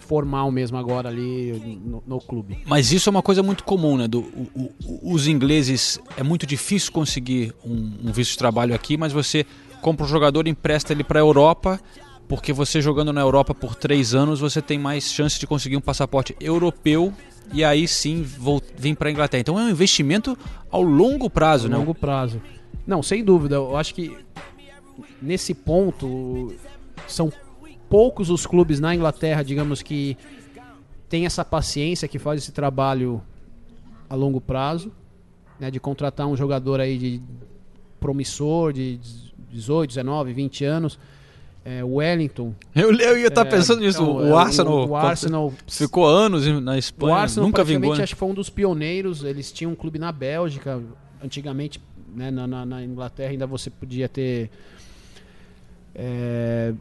formal mesmo agora ali no, no clube. Mas isso é uma coisa muito comum, né? Do, o- o- os ingleses é muito difícil conseguir um, um visto de trabalho aqui, mas você compra um jogador e empresta ele para a Europa, porque você jogando na Europa por três anos você tem mais chance de conseguir um passaporte europeu e aí sim vol- vir para a Inglaterra. Então é um investimento ao longo prazo, a né? longo prazo. Não, sem dúvida. Eu acho que nesse ponto são poucos os clubes na Inglaterra, digamos que tem essa paciência que faz esse trabalho a longo prazo, né, de contratar um jogador aí de promissor de 18, 19, 20 anos. É, o Wellington. Eu, eu ia estar é, pensando nisso. então, o, é, Arsenal, o Arsenal ficou anos na o Espanha, Arsenal nunca vingou. né? acho que foi um dos pioneiros. Eles tinham um clube na Bélgica. Antigamente, né, na, na- na Inglaterra ainda você podia ter é,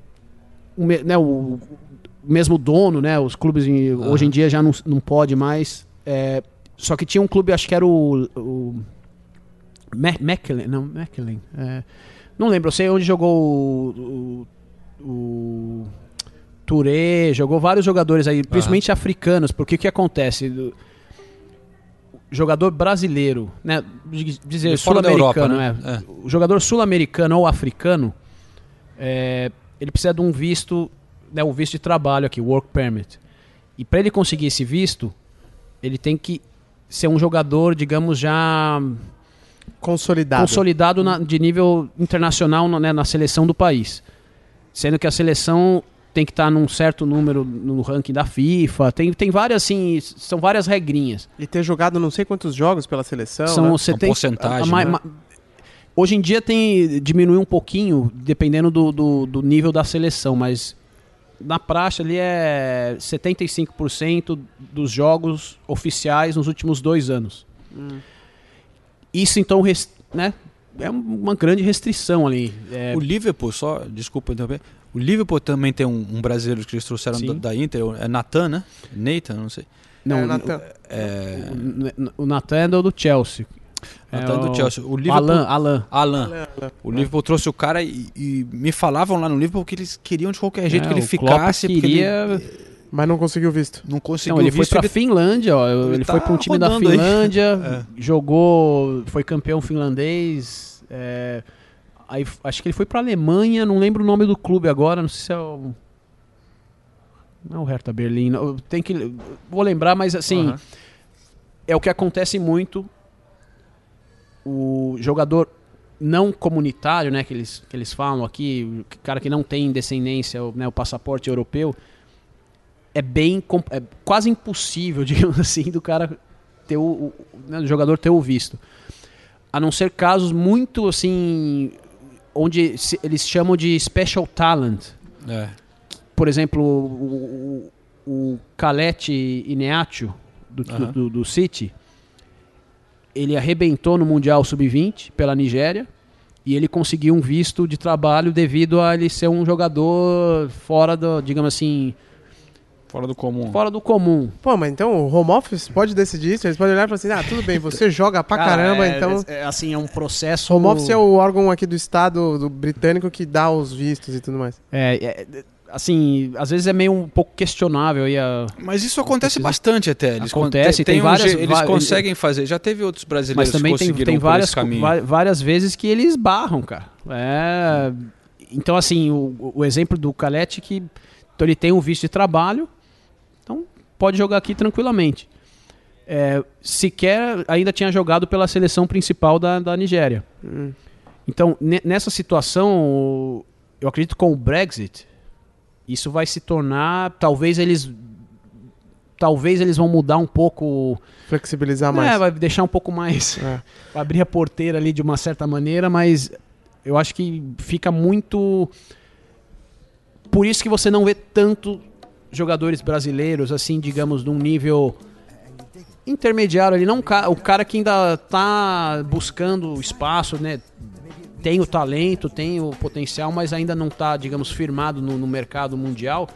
né, o- o mesmo dono, né? Os clubes em- hoje em dia já não, não pode mais. É, só que tinha um clube, acho que era o, o Mechelen, não, Mechelen. é, não lembro, eu sei onde jogou o, o, o Touré, jogou vários jogadores aí, principalmente africanos, porque o que acontece? O jogador brasileiro, né? Dizer sul-americano, né? é. O jogador sul-americano ou africano, é, ele precisa de um visto, né, um visto de trabalho aqui, work permit. E para ele conseguir esse visto, ele tem que ser um jogador, digamos, já Consolidado. consolidado na- de nível internacional né, na seleção do país. Sendo que a seleção tem que estar num certo número no ranking da FIFA, tem, tem várias, assim, são várias regrinhas. E ter jogado não sei quantos jogos pela seleção. são né? você Uma tem, porcentagem, a ma- né? hoje em dia tem diminuiu um pouquinho, dependendo do, do, do nível da seleção, mas na praxe ali é 75% dos jogos oficiais nos últimos dois anos. Isso então, né, é uma grande restrição ali. É, O Liverpool, só, desculpa interromper. O Liverpool também tem um, um brasileiro que eles trouxeram da, da Inter, é Natan, né? Nathan, não sei. não, É, Nathan. É, o, o Natan é do Chelsea. Natan É do o- Chelsea. O Liverpool, Alan, Alan. Alan. O Liverpool trouxe o cara e, e me falavam lá no Liverpool que eles queriam de qualquer jeito É, que ele ficasse, porque queria... ele Mas não conseguiu visto. não conseguiu Não, ele foi visto, pra ele- Finlândia, ó. Ele, ele foi tá para um time da. Finlândia, jogou, foi campeão finlandês. é, aí acho que ele foi pra Alemanha, não lembro o nome do clube agora, não sei se é o não é o Hertha Berlim, tem que vou lembrar, mas assim, Aham. é o que acontece muito. O jogador não comunitário, né, que eles, que eles falam aqui, o cara que não tem descendência, o, né, o passaporte europeu, é bem é quase impossível, digamos assim, do cara ter o, o- né, do jogador ter o visto. A não ser casos muito assim onde se- eles chamam de special talent. É. Por exemplo, o, o, o Calete Ineatio do, do- do City, ele arrebentou no Mundial Sub-20 pela Nigéria e ele conseguiu um visto de trabalho devido a ele ser um jogador fora do, digamos assim, Fora do comum. fora do comum. Pô, mas então o home office pode decidir isso? Eles podem olhar e falar assim, ah, tudo bem, você joga pra Cara, caramba, é- então... é, assim, é um processo. Home office é o órgão aqui do estado do britânico que dá os vistos e tudo mais. É, é, assim, às vezes é meio um pouco questionável aí a. Mas isso acontece Precisa- bastante até. Eles con- Acontece, tem um várias- je- Eles conseguem fazer. Já teve outros brasileiros Mas também que tem, conseguiram tem por várias, esse caminho. va- várias vezes que eles barram, cara. É, então, assim, o, o exemplo do Calete que então ele tem um visto de trabalho, pode jogar aqui tranquilamente. É, sequer ainda tinha jogado pela seleção principal da, da Nigéria. Então, ne- nessa situação, eu acredito que com o Brexit, isso vai se tornar. Talvez eles. Talvez eles vão mudar um pouco. Flexibilizar mais. É, vai deixar um pouco mais. É. vai abrir a porteira ali de uma certa maneira, mas eu acho que fica muito. Por isso que você não vê tanto jogadores brasileiros, assim, digamos, num nível intermediário ali, não o cara que ainda tá buscando espaço, né? Tem o talento, tem o potencial, mas ainda não tá, digamos, firmado no, no mercado mundial.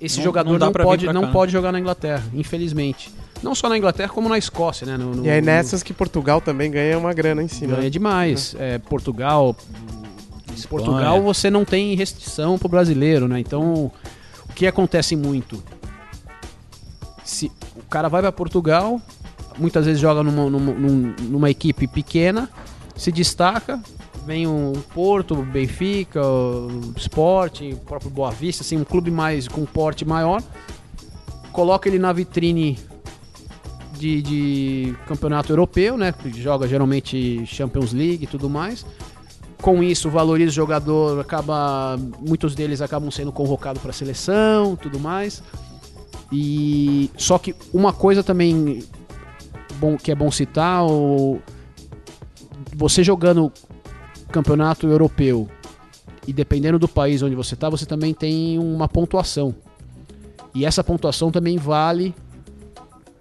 Esse Não- jogador não não, pode, não cá, pode jogar na Inglaterra, infelizmente. Não só na Inglaterra, como na Escócia, né? No- no- E aí no- nessas que Portugal também ganha uma grana em cima. Ganha né? demais. É, Portugal. Portugal você não tem restrição pro brasileiro, né? Então, que acontece muito? Se o cara vai para Portugal, muitas vezes joga numa, numa, num- numa equipe pequena, se destaca, vem um Porto, o Benfica, o Sport, o próprio Boa Vista, assim, um clube mais com porte maior, coloca ele na vitrine de, de campeonato europeu, né? Que joga geralmente Champions League e tudo mais. Com isso, valoriza o jogador, acaba. Muitos deles acabam sendo convocados para a seleção tudo mais. E só que uma coisa também bom, que é bom citar, o, você jogando campeonato europeu e dependendo do país onde você está, você também tem uma pontuação. E essa pontuação também vale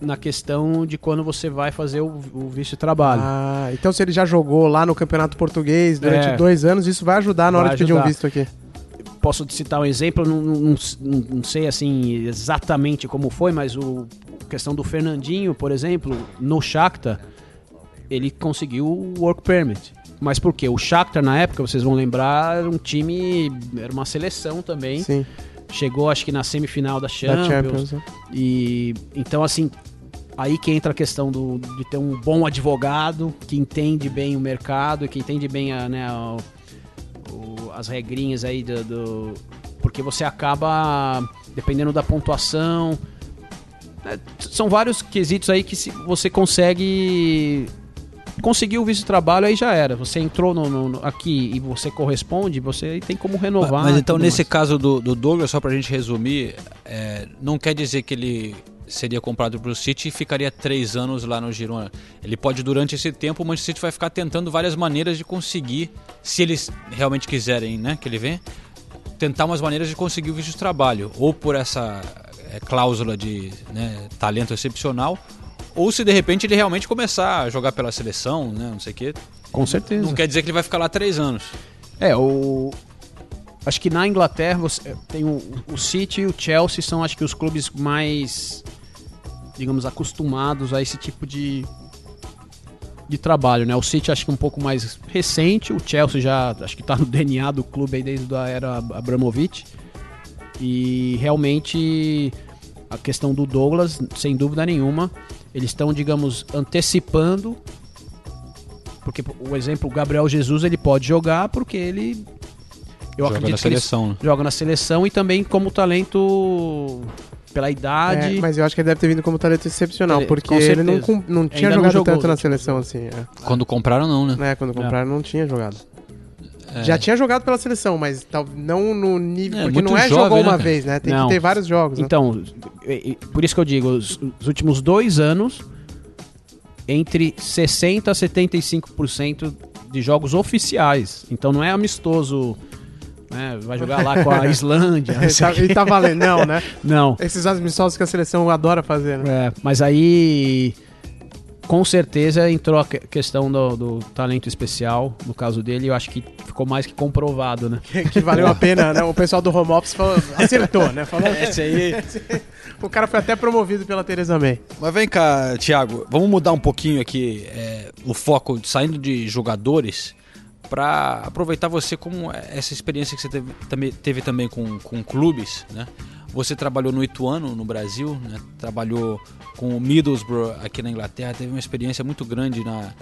na questão de quando você vai fazer o, o visto de trabalho. Ah, então se ele já jogou lá no Campeonato Português durante É. dois anos, isso vai ajudar na hora Vai de pedir um ajudar. visto aqui. Posso citar um exemplo, não, não, não- sei assim exatamente como foi, mas o a questão do Fernandinho, por exemplo, no Shakhtar, ele conseguiu o work permit. Mas por quê? O Shakhtar na época, vocês vão lembrar, era um time, era uma seleção também. Sim, Chegou acho que na semifinal da da Champions. Champions. né? E então assim, aí que entra a questão do, de ter um bom advogado que entende bem o mercado, que entende bem a, né, a- o- as regrinhas aí do, do- porque você acaba dependendo da pontuação. né, são vários quesitos aí que se você consegue conseguir o visto de trabalho aí já era. Você entrou no, no- no- aqui e você corresponde, você tem como renovar. Mas e então, nesse mais. caso do, do Douglas, só pra gente resumir, é, não quer dizer que ele seria comprado pro City e ficaria três anos lá no Girona. Ele pode, durante esse tempo, o Manchester City vai ficar tentando várias maneiras de conseguir, se eles realmente quiserem, né, que ele venha, tentar umas maneiras de conseguir o visto de trabalho. Ou por essa é, cláusula de né, talento excepcional, ou se de repente ele realmente começar a jogar pela seleção, né, não sei o quê. com certeza. Não quer dizer que ele vai ficar lá três anos. É, o. Acho que na Inglaterra você tem o, o City e o Chelsea são acho que os clubes mais digamos acostumados a esse tipo de de trabalho, né? O City acho que um pouco mais recente, o Chelsea já acho que tá no DNA do clube aí desde a era Abramovich. E realmente a questão do Douglas, sem dúvida nenhuma, eles estão, digamos, antecipando porque o exemplo, o Gabriel Jesus, ele pode jogar porque ele. Eu Joga acredito na que ele seleção, né? joga na seleção e também como talento pela idade. É, mas eu acho que ele deve ter vindo como talento excepcional, Ele- porque ele não, não tinha Ainda não jogado jogou tanto na nos seleção assim. É. Quando compraram, não, né? Né, Quando compraram, não tinha jogado. É. Já tinha jogado pela seleção, mas tal, não no nível. É, porque não é jovem, jogar né, uma cara? vez, né? Tem Não. que ter vários jogos. né? Então, por isso que eu digo, os, os últimos dois anos, entre 60% a 75% de jogos oficiais. Então não é amistoso, né? Vai jogar lá com a Islândia. sei tá, tá valendo, não, né? Não. Esses amistosos que a seleção adora fazer, né? É, mas aí, com certeza, entrou a que- questão do, do talento especial. No caso dele, eu acho que ficou mais que comprovado, né? Que, que valeu a pena, né? O pessoal do home office falou- acertou, né? Falou, Esse aí. o cara foi até promovido pela Teresa May. Mas vem cá, Thiago, vamos mudar um pouquinho aqui é, o foco, saindo de jogadores, para aproveitar você como essa experiência que você teve, também- teve também com, com clubes, né? Você trabalhou no Ituano, no Brasil, né? trabalhou com o Middlesbrough aqui na Inglaterra, teve uma experiência muito grande na,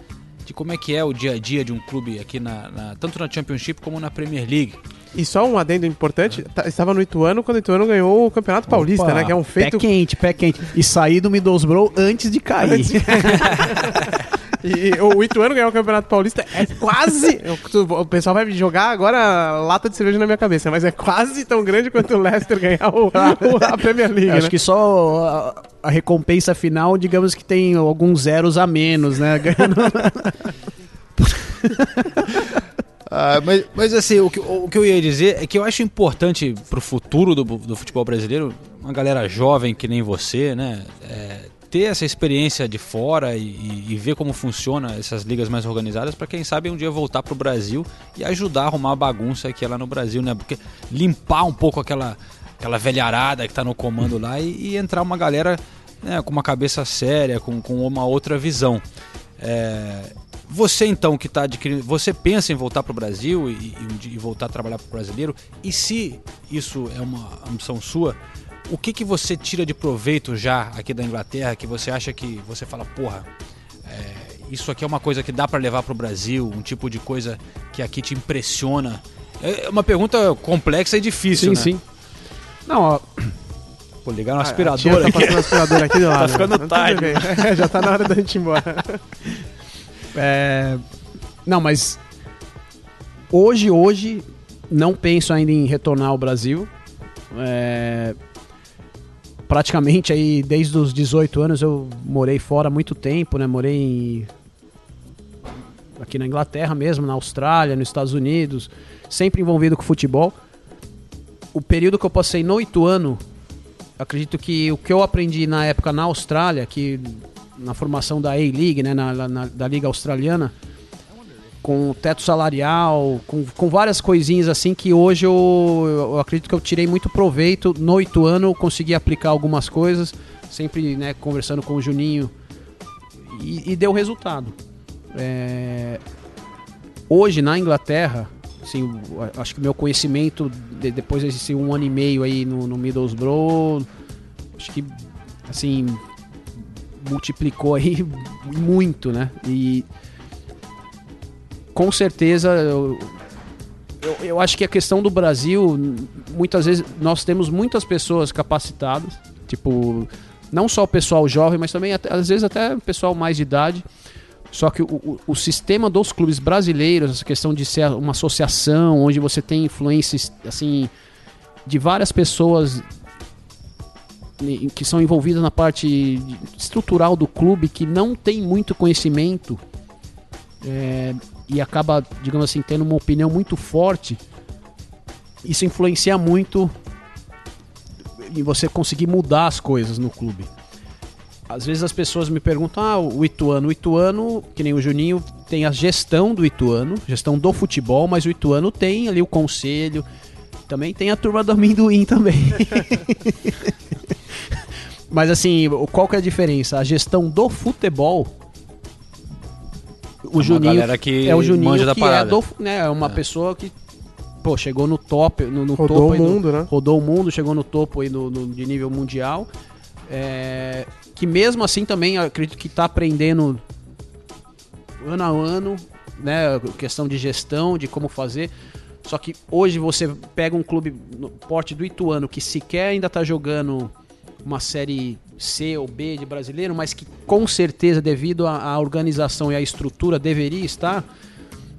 de como é que é o dia a dia de um clube aqui, na, na- tanto na Championship como na Premier League. E só um adendo importante, tá- estava no Ituano quando o Ituano ganhou o Campeonato Paulista, Opa, né? Que é um feito... Pé quente, pé quente. E sair do Middlesbrough antes de cair. E o Ituano ganhar o Campeonato Paulista é quase... o pessoal vai jogar agora lata de cerveja na minha cabeça, mas é quase tão grande quanto o Leicester ganhar o, o- a Premier League, Acho né? que só a, a recompensa final, digamos que tem alguns zeros a menos, né? Ganhando- Ah, mas, mas assim, o que, o que eu ia dizer é que eu acho importante pro futuro do, do futebol brasileiro, uma galera jovem que nem você, né? é, ter essa experiência de fora e, e- ver como funciona essas ligas mais organizadas para quem sabe um dia voltar pro Brasil e ajudar a arrumar a bagunça que é lá no Brasil, né? Porque limpar um pouco aquela, aquela velharada que tá no comando lá e, e entrar uma galera né, com uma cabeça séria, com, com uma outra visão. É, você então que está adquirindo, você pensa em voltar para o Brasil e, e e voltar a trabalhar para o brasileiro? E se isso é uma ambição sua, o que, que você tira de proveito já aqui da Inglaterra que você acha que você fala, porra, é, isso aqui é uma coisa que dá para levar para o Brasil, um tipo de coisa que aqui te impressiona? É uma pergunta complexa e difícil, sim, né? sim. Não, ó, Vou ligar no A tia aspirador tá aqui. passando o aspirador aqui do lado. ficando né? Tudo tarde. É, já tá na hora da gente ir embora. É, não, mas hoje, hoje, não penso ainda em retornar ao Brasil. É, praticamente aí, desde os 18 anos, eu morei fora muito tempo, né? Morei aqui na Inglaterra mesmo, na Austrália, nos Estados Unidos, sempre envolvido com futebol. O período que eu passei no Ituano, acredito que o que eu aprendi na época na Austrália, que na formação da A-League, né, na, na- da Liga Australiana, com teto salarial, com, com várias coisinhas assim que hoje eu, eu acredito que eu tirei muito proveito no Ituano, consegui aplicar algumas coisas, sempre né, conversando com o Juninho, e, e deu resultado. É, hoje na Inglaterra, assim, acho que meu conhecimento de- depois desse um ano e meio aí no, no Middlesbrough, acho que assim multiplicou aí muito, né? E com certeza eu, eu, eu acho que a questão do Brasil, muitas vezes nós temos muitas pessoas capacitadas, tipo, não só o pessoal jovem, mas também até- às vezes até o pessoal mais de idade. Só que o, o, o sistema dos clubes brasileiros, essa questão de ser uma associação, onde você tem influências assim de várias pessoas que são envolvidas na parte estrutural do clube que não tem muito conhecimento é, e acaba, digamos assim, tendo uma opinião muito forte, isso influencia muito em você conseguir mudar as coisas no clube. Às vezes as pessoas me perguntam, ah, o Ituano, o Ituano, que nem o Juninho, tem a gestão do Ituano, gestão do futebol, mas o Ituano tem ali o conselho, também tem a turma do amendoim também. mas assim, qual que é a diferença? A gestão do futebol, o uma Juninho que é o Juninho manja da que parada. é do, né, é uma pessoa que pô, chegou no top, no, no Rodou topo o do- mundo, né? rodou o mundo, chegou no topo aí do, do- de nível mundial. É, que mesmo assim também acredito que está aprendendo ano a ano, né, questão de gestão, de como fazer. Só que hoje você pega um clube no porte do Ituano que sequer ainda está jogando uma série C ou B de brasileiro, mas que com certeza devido à, organização e à estrutura deveria estar.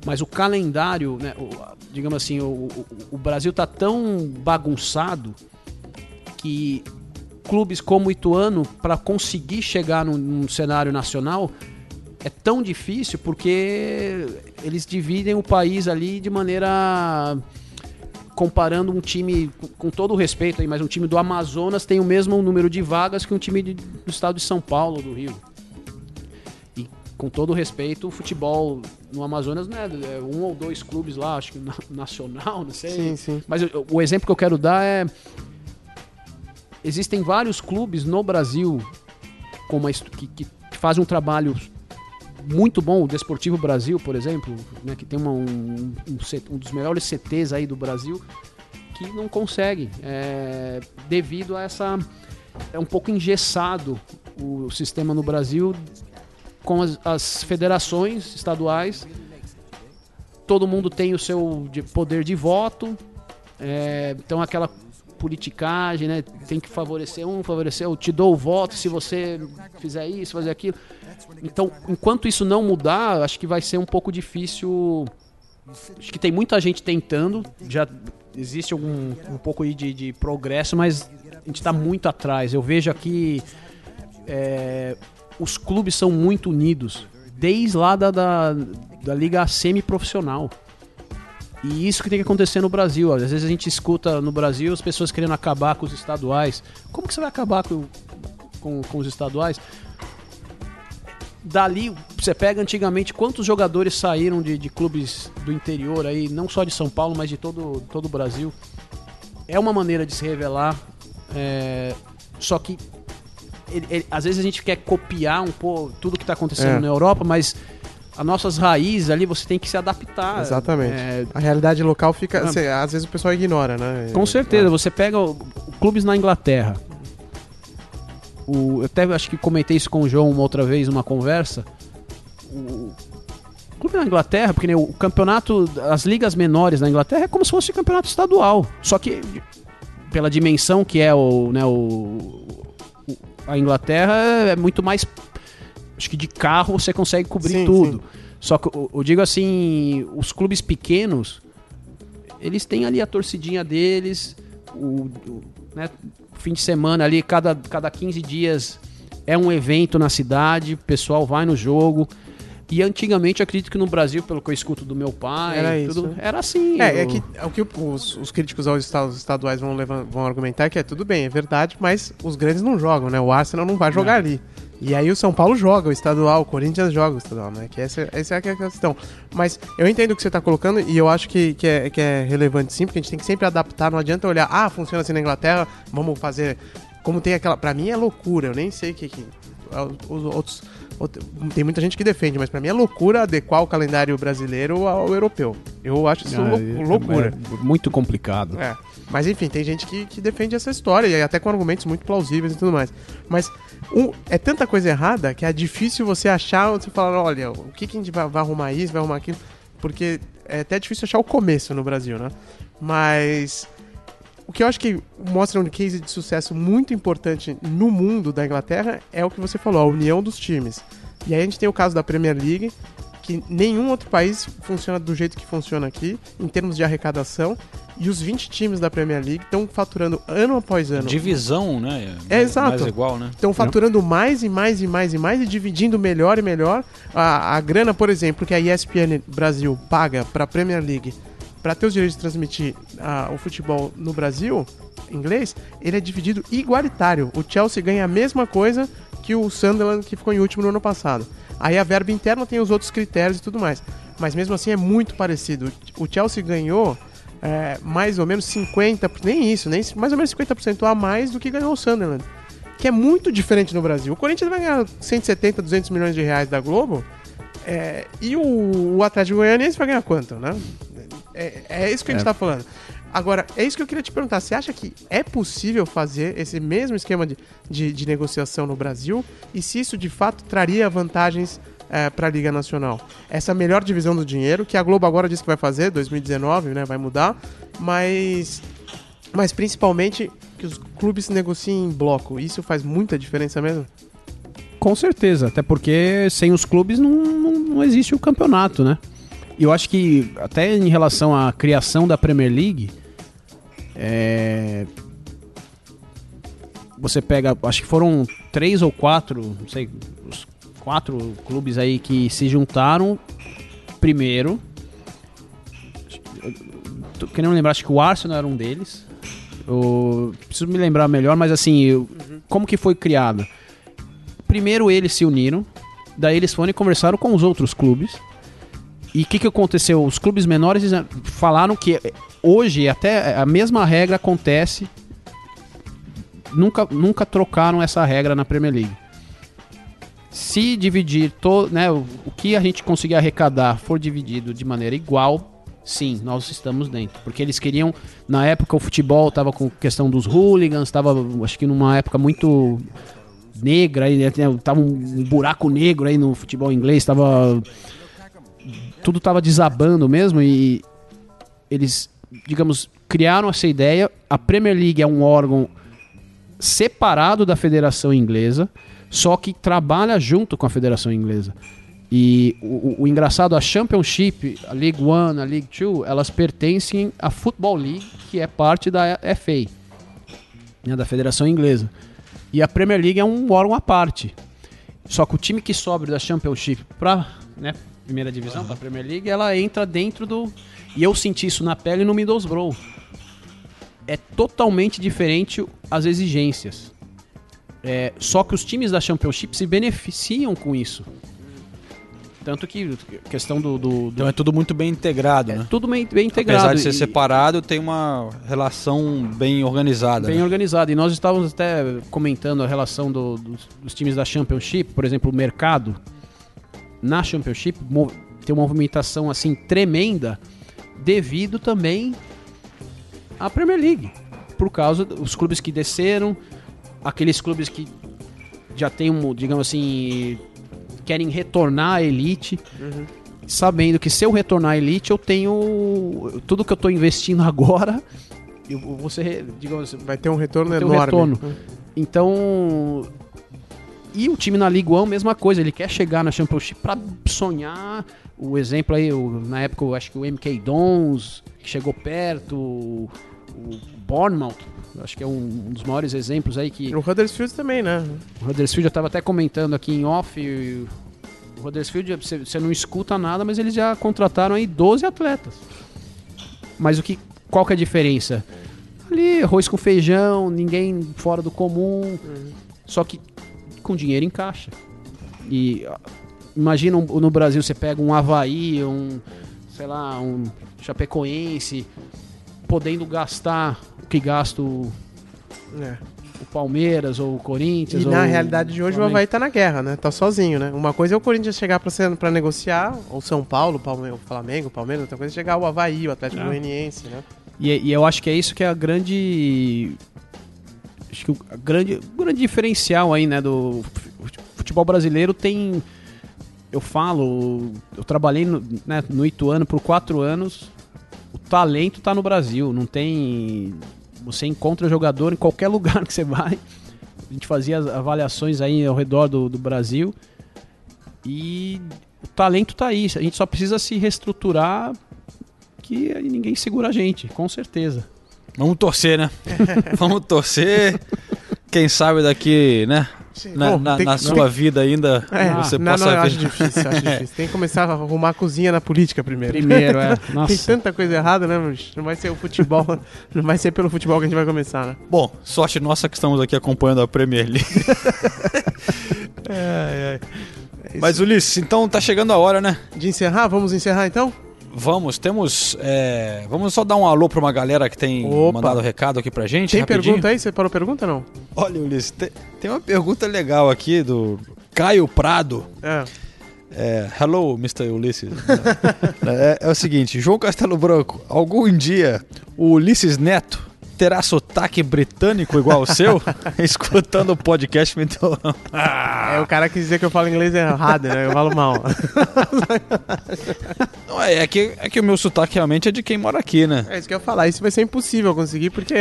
Mas o calendário, né, o- digamos assim, o, o- o Brasil tá tão bagunçado que clubes como o Ituano, para conseguir chegar num, num cenário nacional, é tão difícil porque eles dividem o país ali de maneira comparando um time com- todo o respeito aí, mas um time do Amazonas tem o mesmo número de vagas que um time de- do estado de São Paulo, do Rio. E com todo o respeito, o futebol no Amazonas não é, é um ou dois clubes lá, acho que na- nacional, não sei. Sim, sim. Mas eu- o exemplo que eu quero dar é existem vários clubes no Brasil com uma que, que fazem um trabalho muito bom, o Desportivo Brasil, por exemplo, né, que tem uma- um, um um dos melhores CTs aí do Brasil, que não consegue, é, devido a essa... É um pouco engessado o sistema no Brasil com as, as federações estaduais. Todo mundo tem o seu de- poder de voto, é, então aquela politicagem, né? Tem que favorecer um, favorecer eu te dou o voto se você fizer isso, fazer aquilo. Então, enquanto isso não mudar, acho que vai ser um pouco difícil. Acho que tem muita gente tentando, já existe algum um pouco de, de progresso, mas a gente está muito atrás. Eu vejo aqui é, os clubes são muito unidos, desde lá da, da, da liga semi-profissional. E isso que tem que acontecer no Brasil. Às vezes a gente escuta no Brasil as pessoas querendo acabar com os estaduais. Como que você vai acabar com, com, com os estaduais? Dali, você pega antigamente quantos jogadores saíram de, de clubes do interior aí, não só de São Paulo, mas de todo, todo o Brasil. É uma maneira de se revelar. é, só que ele- ele- às vezes a gente quer copiar um pouco tudo que está acontecendo É. na Europa, mas as nossas raízes ali você tem que se adaptar. Exatamente. É, A realidade local fica. Ah. cê- às vezes o pessoal ignora, né? com certeza, você pega o, clubes na Inglaterra. O, eu até acho que comentei isso com o João uma outra vez numa conversa. O, clube na Inglaterra, porque né, o campeonato, as ligas menores na Inglaterra é como se fosse campeonato estadual. Só que pela dimensão que é o, né, o- a Inglaterra é muito mais acho que de carro você consegue cobrir Sim, tudo. Só que eu, eu digo assim, os clubes pequenos, eles têm ali a torcidinha deles, o, o, né, fim de semana ali, cada, cada 15 dias é um evento na cidade, o pessoal vai no jogo. E antigamente eu acredito que no Brasil, pelo que eu escuto do meu pai, Era tudo, né? era assim. É, é o- que o que os, os críticos aos estados estaduais vão, levan- vão argumentar é que é tudo bem, é verdade, mas os grandes não jogam, né? O Arsenal não vai jogar ali. E aí o São Paulo joga o estadual, o Corinthians joga o estadual, né? Que essa, essa é a questão. Mas eu entendo o que você tá colocando e eu acho que, que, é, que é relevante sim, porque a gente tem que sempre adaptar, não adianta olhar, ah, funciona assim na Inglaterra, vamos fazer. Como tem aquela. Pra mim é loucura, eu nem sei o que. que os outros tem muita gente que defende, mas pra mim é loucura adequar o calendário brasileiro ao europeu. Eu acho isso Ah, lou- é- loucura. é muito complicado. É. Mas enfim, tem gente que, que defende essa história, e até com argumentos muito plausíveis e tudo mais. Mas um, é tanta coisa errada que é difícil você achar, você falar, olha, o que, que a gente vai, vai arrumar isso, vai arrumar aquilo, porque é até difícil achar o começo no Brasil, né? Mas o que eu acho que mostra um case de sucesso muito importante no mundo da Inglaterra é o que você falou, a união dos times. E aí a gente tem o caso da Premier League, que nenhum outro país funciona do jeito que funciona aqui, em termos de arrecadação, e os 20 times da Premier League estão faturando ano após ano. Divisão, né? É, mais- exato. Mais igual, né? Estão faturando mais e mais e mais e mais e dividindo melhor e melhor. A, a grana, por exemplo, que a ESPN Brasil paga para a Premier League para ter os direitos de transmitir ah, o futebol no Brasil, inglês, ele é dividido igualitário. O Chelsea ganha a mesma coisa que o Sunderland, que ficou em último no ano passado. Aí a verba interna tem os outros critérios e tudo mais. Mas mesmo assim é muito parecido. O Chelsea ganhou é, mais ou menos 50%, nem isso, nem mais ou menos 50% a mais do que ganhou o Sunderland que é muito diferente no Brasil. O Corinthians vai ganhar 170, 200 milhões de reais da Globo, é, e o, o Atlético Goianiense vai ganhar quanto, né? É, é isso que a gente tá falando. Agora, é isso que eu queria te perguntar. Você acha que é possível fazer esse mesmo esquema de, de, de negociação no Brasil? E se isso de fato traria vantagens para a Liga Nacional? Essa melhor divisão do dinheiro, que a Globo agora diz que vai fazer, 2019, né? Vai mudar. Mas mas principalmente que os clubes negociem em bloco. Isso faz muita diferença mesmo? Com certeza, até porque sem os clubes não, não, não existe o campeonato, né? E eu acho que até em relação à criação da Premier League, é, você pega, acho que foram três ou quatro, não sei, os quatro clubes aí que se juntaram primeiro. Tô querendo lembrar, acho que o Arsenal era um deles. Eu preciso me lembrar melhor, mas assim, eu- como que foi criada? primeiro eles se uniram, daí eles foram e conversaram com os outros clubes. E o que, que aconteceu? Os clubes menores falaram que hoje até a mesma regra acontece. Nunca, nunca trocaram essa regra na Premier League. Se dividir to, né, o, que a gente conseguir arrecadar for dividido de maneira igual, sim, nós estamos dentro. Porque eles queriam, na época o futebol estava com questão dos hooligans, estava acho que numa época muito negra, aí, né, tava um buraco negro aí no futebol inglês, tava tudo tava desabando mesmo e eles, digamos, criaram essa ideia. A Premier League é um órgão separado da Federação Inglesa, só que trabalha junto com a Federação Inglesa. E o, o- engraçado, a Championship, a League One, a League Two, elas pertencem à Football League, que é parte da FA, né, da Federação Inglesa. E a Premier League é um órgão à parte. Só que o time que sobe da Championship pra né, primeira divisão, pra Premier League, ela entra dentro do. E eu senti isso na pele no Middlesbrough. É totalmente diferente as exigências. É, só que os times da Championship se beneficiam com isso. Tanto que questão do. do- do- Então é tudo muito bem integrado, é né? tudo bem, bem integrado. Apesar de ser e- separado, tem uma relação bem organizada. Bem né? organizado. E nós estávamos até comentando a relação do- dos, dos times da Championship, por exemplo, o mercado na Championship tem uma movimentação assim tremenda devido também à Premier League. Por causa dos clubes que desceram, aqueles clubes que já tem um, digamos assim, querem retornar à elite, sabendo que se eu retornar à elite, eu tenho tudo que eu estou investindo agora, eu vou ser, digamos, Vai ter um retorno ter um enorme. retorno. Então. E o time na Liga 1, mesma coisa, ele quer chegar na Championship pra sonhar. O exemplo aí, o- na época, eu acho que o MK Dons, que chegou perto, o, o Bournemouth, acho que é um, um dos maiores exemplos aí que E o Huddersfield também, né? o Huddersfield, eu tava até comentando aqui em off, o Huddersfield, você, não escuta nada, mas eles já contrataram aí 12 atletas. Mas o que, qual que é a diferença? Ali, arroz com feijão, ninguém fora do comum, só que com dinheiro em caixa. E imagina um- no Brasil, você pega um Havaí, um, sei lá, um Chapecoense, podendo gastar o que gasta o, É. o Palmeiras ou o Corinthians. E na realidade de hoje o. Havaí tá na guerra, né? Tá sozinho, né? Uma coisa é o Corinthians chegar pra negociar, ou São Paulo, o Palme- o Flamengo, o Palmeiras, outra coisa é chegar o Havaí, o Atlético Ah. Goianiense, né? E, e eu acho que é isso que é a grande. Acho que o grande, o grande diferencial aí, né, do fute- futebol brasileiro tem. Eu falo, eu trabalhei no, né, no Ituano por quatro anos. O talento tá no Brasil, não tem. Você encontra jogador em qualquer lugar que você vai. A gente fazia as avaliações aí ao redor do, do Brasil. E o talento tá aí. A gente só precisa se reestruturar que ninguém segura a gente, com certeza. Vamos torcer, né? Vamos torcer. Quem sabe daqui, né? Na, Bom, na- tem na que- sua vida ainda, É, você não, possa não, eu ver. acho difícil, eu acho difícil. Tem que começar a arrumar a cozinha na política primeiro. Primeiro, é. Tem Nossa. tanta coisa errada, né, bicho? Não vai ser o futebol, não vai ser pelo futebol que a gente vai começar, né? Bom, sorte nossa que estamos aqui acompanhando a Premier League. Ai, ai. Mas Ulisses, então tá chegando a hora, né? De encerrar, vamos encerrar então? Vamos, temos. é, Vamos só dar um alô pra uma galera que tem Opa. mandado recado aqui pra gente. Tem rapidinho. pergunta aí? Você parou pergunta ou não? Olha, Ulisses, tem, tem uma pergunta legal aqui do Caio Prado. É. É, hello, Mr. Ulisses. é, é o seguinte, João Castelo Branco, algum dia o Ulisses Neto terá sotaque britânico igual o seu? Escutando o podcast me deu... É o cara que dizer que eu falo inglês errado, né? Eu falo mal. Não, é, é que, é que o meu sotaque realmente é de quem mora aqui, né? É isso que eu ia falar. Isso vai ser impossível conseguir, porque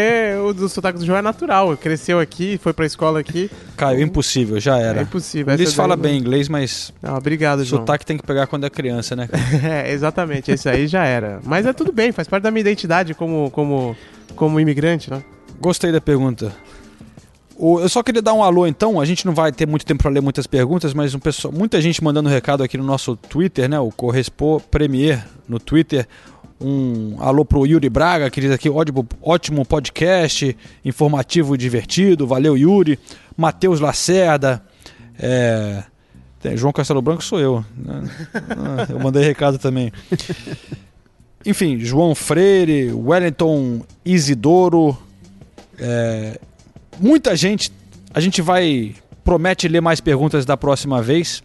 o do sotaque do João é natural. Cresceu aqui, foi pra escola aqui. Caio, impossível, já era. É impossível. O daí fala não- bem inglês, mas Ah, obrigado, o João. sotaque tem que pegar quando é criança, né? É, exatamente. Esse aí já era. Mas é tudo bem, faz parte da minha identidade como, como, como imigrante, né? Gostei da pergunta. Eu só queria dar um alô então, a gente não vai ter muito tempo para ler muitas perguntas, mas um pessoal, muita gente mandando recado aqui no nosso Twitter, né? O Correspo Premier no Twitter. Um alô pro Yuri Braga, que diz aqui, ótimo, podcast, informativo e divertido, valeu Yuri. Matheus Lacerda, é, João Castelo Branco sou eu. né? Ah, eu mandei recado também. Enfim, João Freire, Wellington Isidoro, é, muita gente. A gente vai. Promete ler mais perguntas da próxima vez.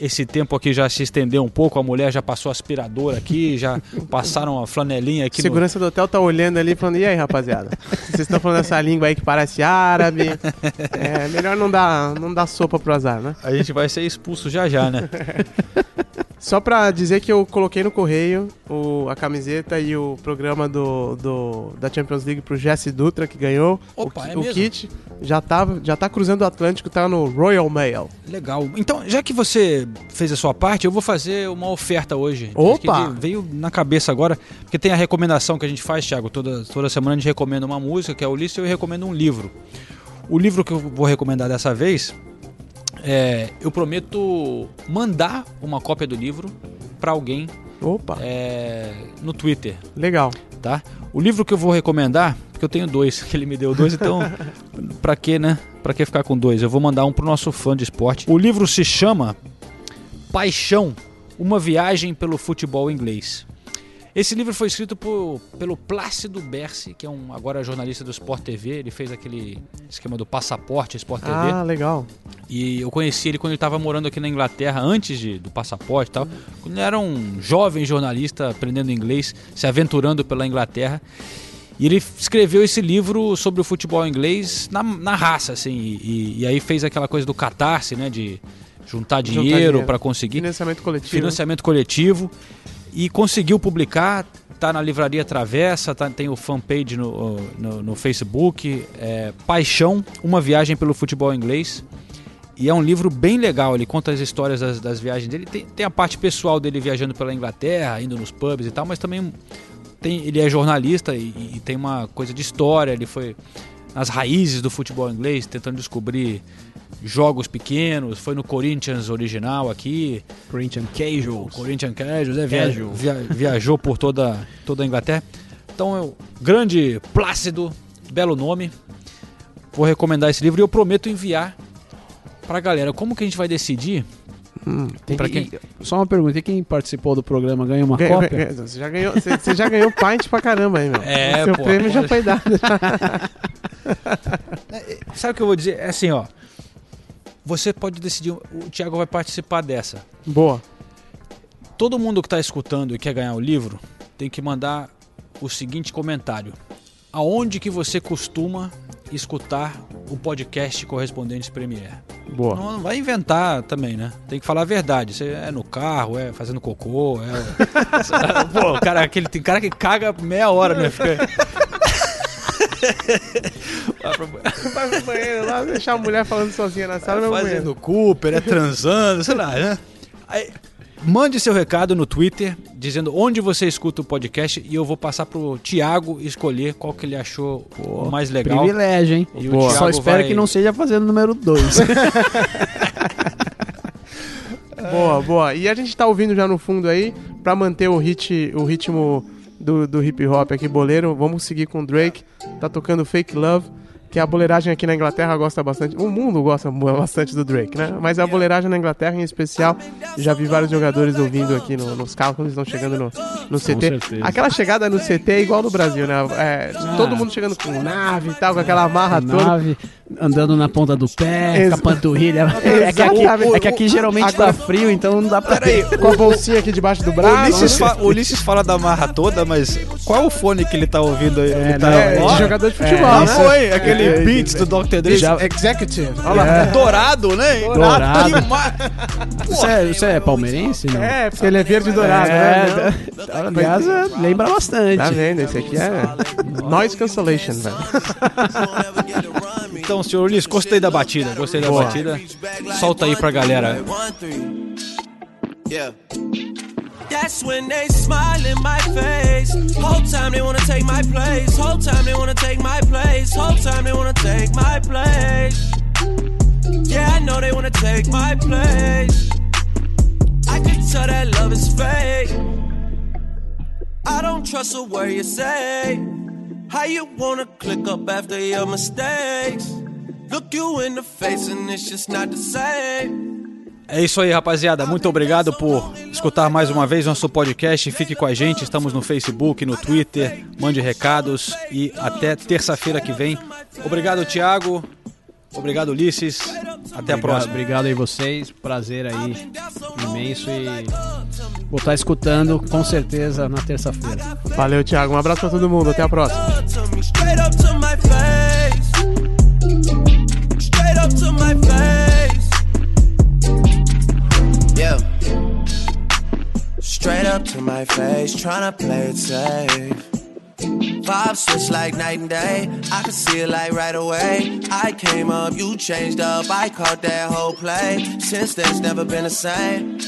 Esse tempo aqui já se estendeu um pouco. A mulher já passou aspirador aqui, já passaram a flanelinha aqui. no- Segurança do hotel tá olhando ali falando, e aí, rapaziada? Vocês estão falando essa língua aí que parece árabe. É, melhor não dar, não dar sopa pro azar, né? A gente vai ser expulso já já, né? Só pra dizer que eu coloquei no correio o, a camiseta e o programa do, do- da Champions League pro Jesse Dutra, que ganhou Opa, o, é o kit. Já tá, já tá cruzando o Atlântico, tá no Royal Mail. Legal. Então, já que você fez a sua parte, eu vou fazer uma oferta hoje. Opa! Veio na cabeça agora, porque tem a recomendação que a gente faz, Thiago. Toda, toda semana a gente recomenda uma música, que é o Ulisses, e eu recomendo um livro. O livro que eu vou recomendar dessa vez, é, eu prometo mandar uma cópia do livro para alguém Opa, é, no Twitter, legal. tá? O livro que eu vou recomendar, porque eu tenho dois, que ele me deu dois, então pra que, né? Pra que ficar com dois? Eu vou mandar um pro nosso fã de esporte. O livro se chama Paixão, uma viagem pelo futebol inglês. Esse livro foi escrito por, pelo Plácido Berce, que é um agora jornalista do Sport TV. Ele fez aquele esquema do passaporte Sport TV. Ah, legal. E eu conheci ele quando ele estava morando aqui na Inglaterra, antes de, do passaporte e tal. Quando ele era um jovem jornalista aprendendo inglês, se aventurando pela Inglaterra. E ele escreveu esse livro sobre o futebol inglês na, na raça, assim. E, e- e aí fez aquela coisa do catarse, né? De juntar dinheiro dinheiro. para conseguir. Financiamento coletivo. Financiamento coletivo. E conseguiu publicar. Tá na Livraria Travessa, tá- tem o fanpage no, no, no Facebook. É, Paixão, uma viagem pelo futebol inglês. E é um livro bem legal, ele conta as histórias das, das viagens dele. Tem, tem a parte pessoal dele viajando pela Inglaterra, indo nos pubs e tal, mas também tem, ele é jornalista e, e tem uma coisa de história. Ele foi nas raízes do futebol inglês, tentando descobrir jogos pequenos. Foi no Corinthians original aqui, Corinthians Casuals. Corinthians Casuals, é, via- Casual. via- viajou por toda, toda a Inglaterra. Então, é o grande Plácido, belo nome. Vou recomendar esse livro e eu prometo enviar pra galera. Como que a gente vai decidir? Tem Pra que- Só uma pergunta, e quem participou do programa ganha uma Ganhou- cópia? ganhou- você, já ganhou, você, você já ganhou pint pra caramba aí, meu. É, Seu pô, prêmio já pode- foi dado. Sabe o que eu vou dizer? É assim, ó. Você pode decidir. O Thiago vai participar dessa. Boa. Todo mundo que está escutando e quer ganhar o livro tem que mandar o seguinte comentário: Aonde que você costuma escutar o podcast Correspondentes Premier? Boa. Não, não vai inventar também, né? Tem que falar a verdade. Você é no carro, é fazendo cocô, é. Pô, cara, aquele, tem cara que caga meia hora, né? Fica... Vai pro banheiro lá, deixar a mulher falando sozinha na sala, vai pro banheiro. fazendo Cooper, é transando, sei lá, né? Aí, mande seu recado no Twitter dizendo onde você escuta o podcast e eu vou passar pro Thiago escolher qual que ele achou o mais legal. Privilégio, hein? E Só espero vai- que não seja fazendo número 2. Boa, boa. E a gente tá ouvindo já no fundo aí, pra manter o, hit, o ritmo do, do hip hop aqui, boleiro, vamos seguir com o Drake. Tá tocando Fake Love, que a boleiragem aqui na Inglaterra gosta bastante. O mundo gosta bastante do Drake, né? Mas a boleiragem na Inglaterra, em especial, já vi vários jogadores ouvindo aqui no- nos carros quando estão chegando no, no CT. Aquela chegada no CT é igual no Brasil, né? É, Todo mundo chegando com nave e tal, com aquela marra toda. Nave, andando na ponta do pé, Exa- com a panturrilha. É que, aqui, é que aqui geralmente Agora- tá frio, então não dá pra. Com a bolsinha aqui debaixo do O braço. Ulisses, fa- o Ulisses fala da marra toda, mas qual é o fone que ele tá ouvindo aí? ele tá... É, de jogador de futebol, Ah, né? foi, aquele É, Beats do Dr. Dre. Já- Executive. Olha lá. É. Dourado, né? Dourado. Que ma- Você é, é palmeirense? Não? É, porque ele é verde e dourado, É, né? aliás, é, lembra bastante. Tá vendo? Esse aqui é noise cancellation, velho. Então, senhor Ulisses, gostei da batida, gostei da Boa. batida. Solta aí pra galera. Yeah. That's when they smile in my face. Whole time they wanna take my place. Whole time they wanna take my place. Whole time they wanna take my place. Yeah, I know they wanna take my place. I can tell that love is fake. I don't trust a word you say. How you wanna click up after your mistakes? Look you in the face and it's just not the same. É isso aí, rapaziada. Muito obrigado por escutar mais uma vez nosso podcast. Fique com a gente. Estamos no Facebook, no Twitter. Mande recados e até terça-feira que vem. Obrigado, Thiago. Obrigado, Ulisses. Até a Obrigado, próxima. obrigado aí vocês. Prazer aí imenso e vou estar escutando com certeza na terça-feira. Valeu, Thiago. Um abraço pra todo mundo. Até a próxima. straight up to my face. Straight up to my face. Yeah. Straight up to my face, tryna play it safe. Vibes switch like night and day. I can see it like right away. I came up, you changed up. I caught that whole play. Since then, it's never been the same.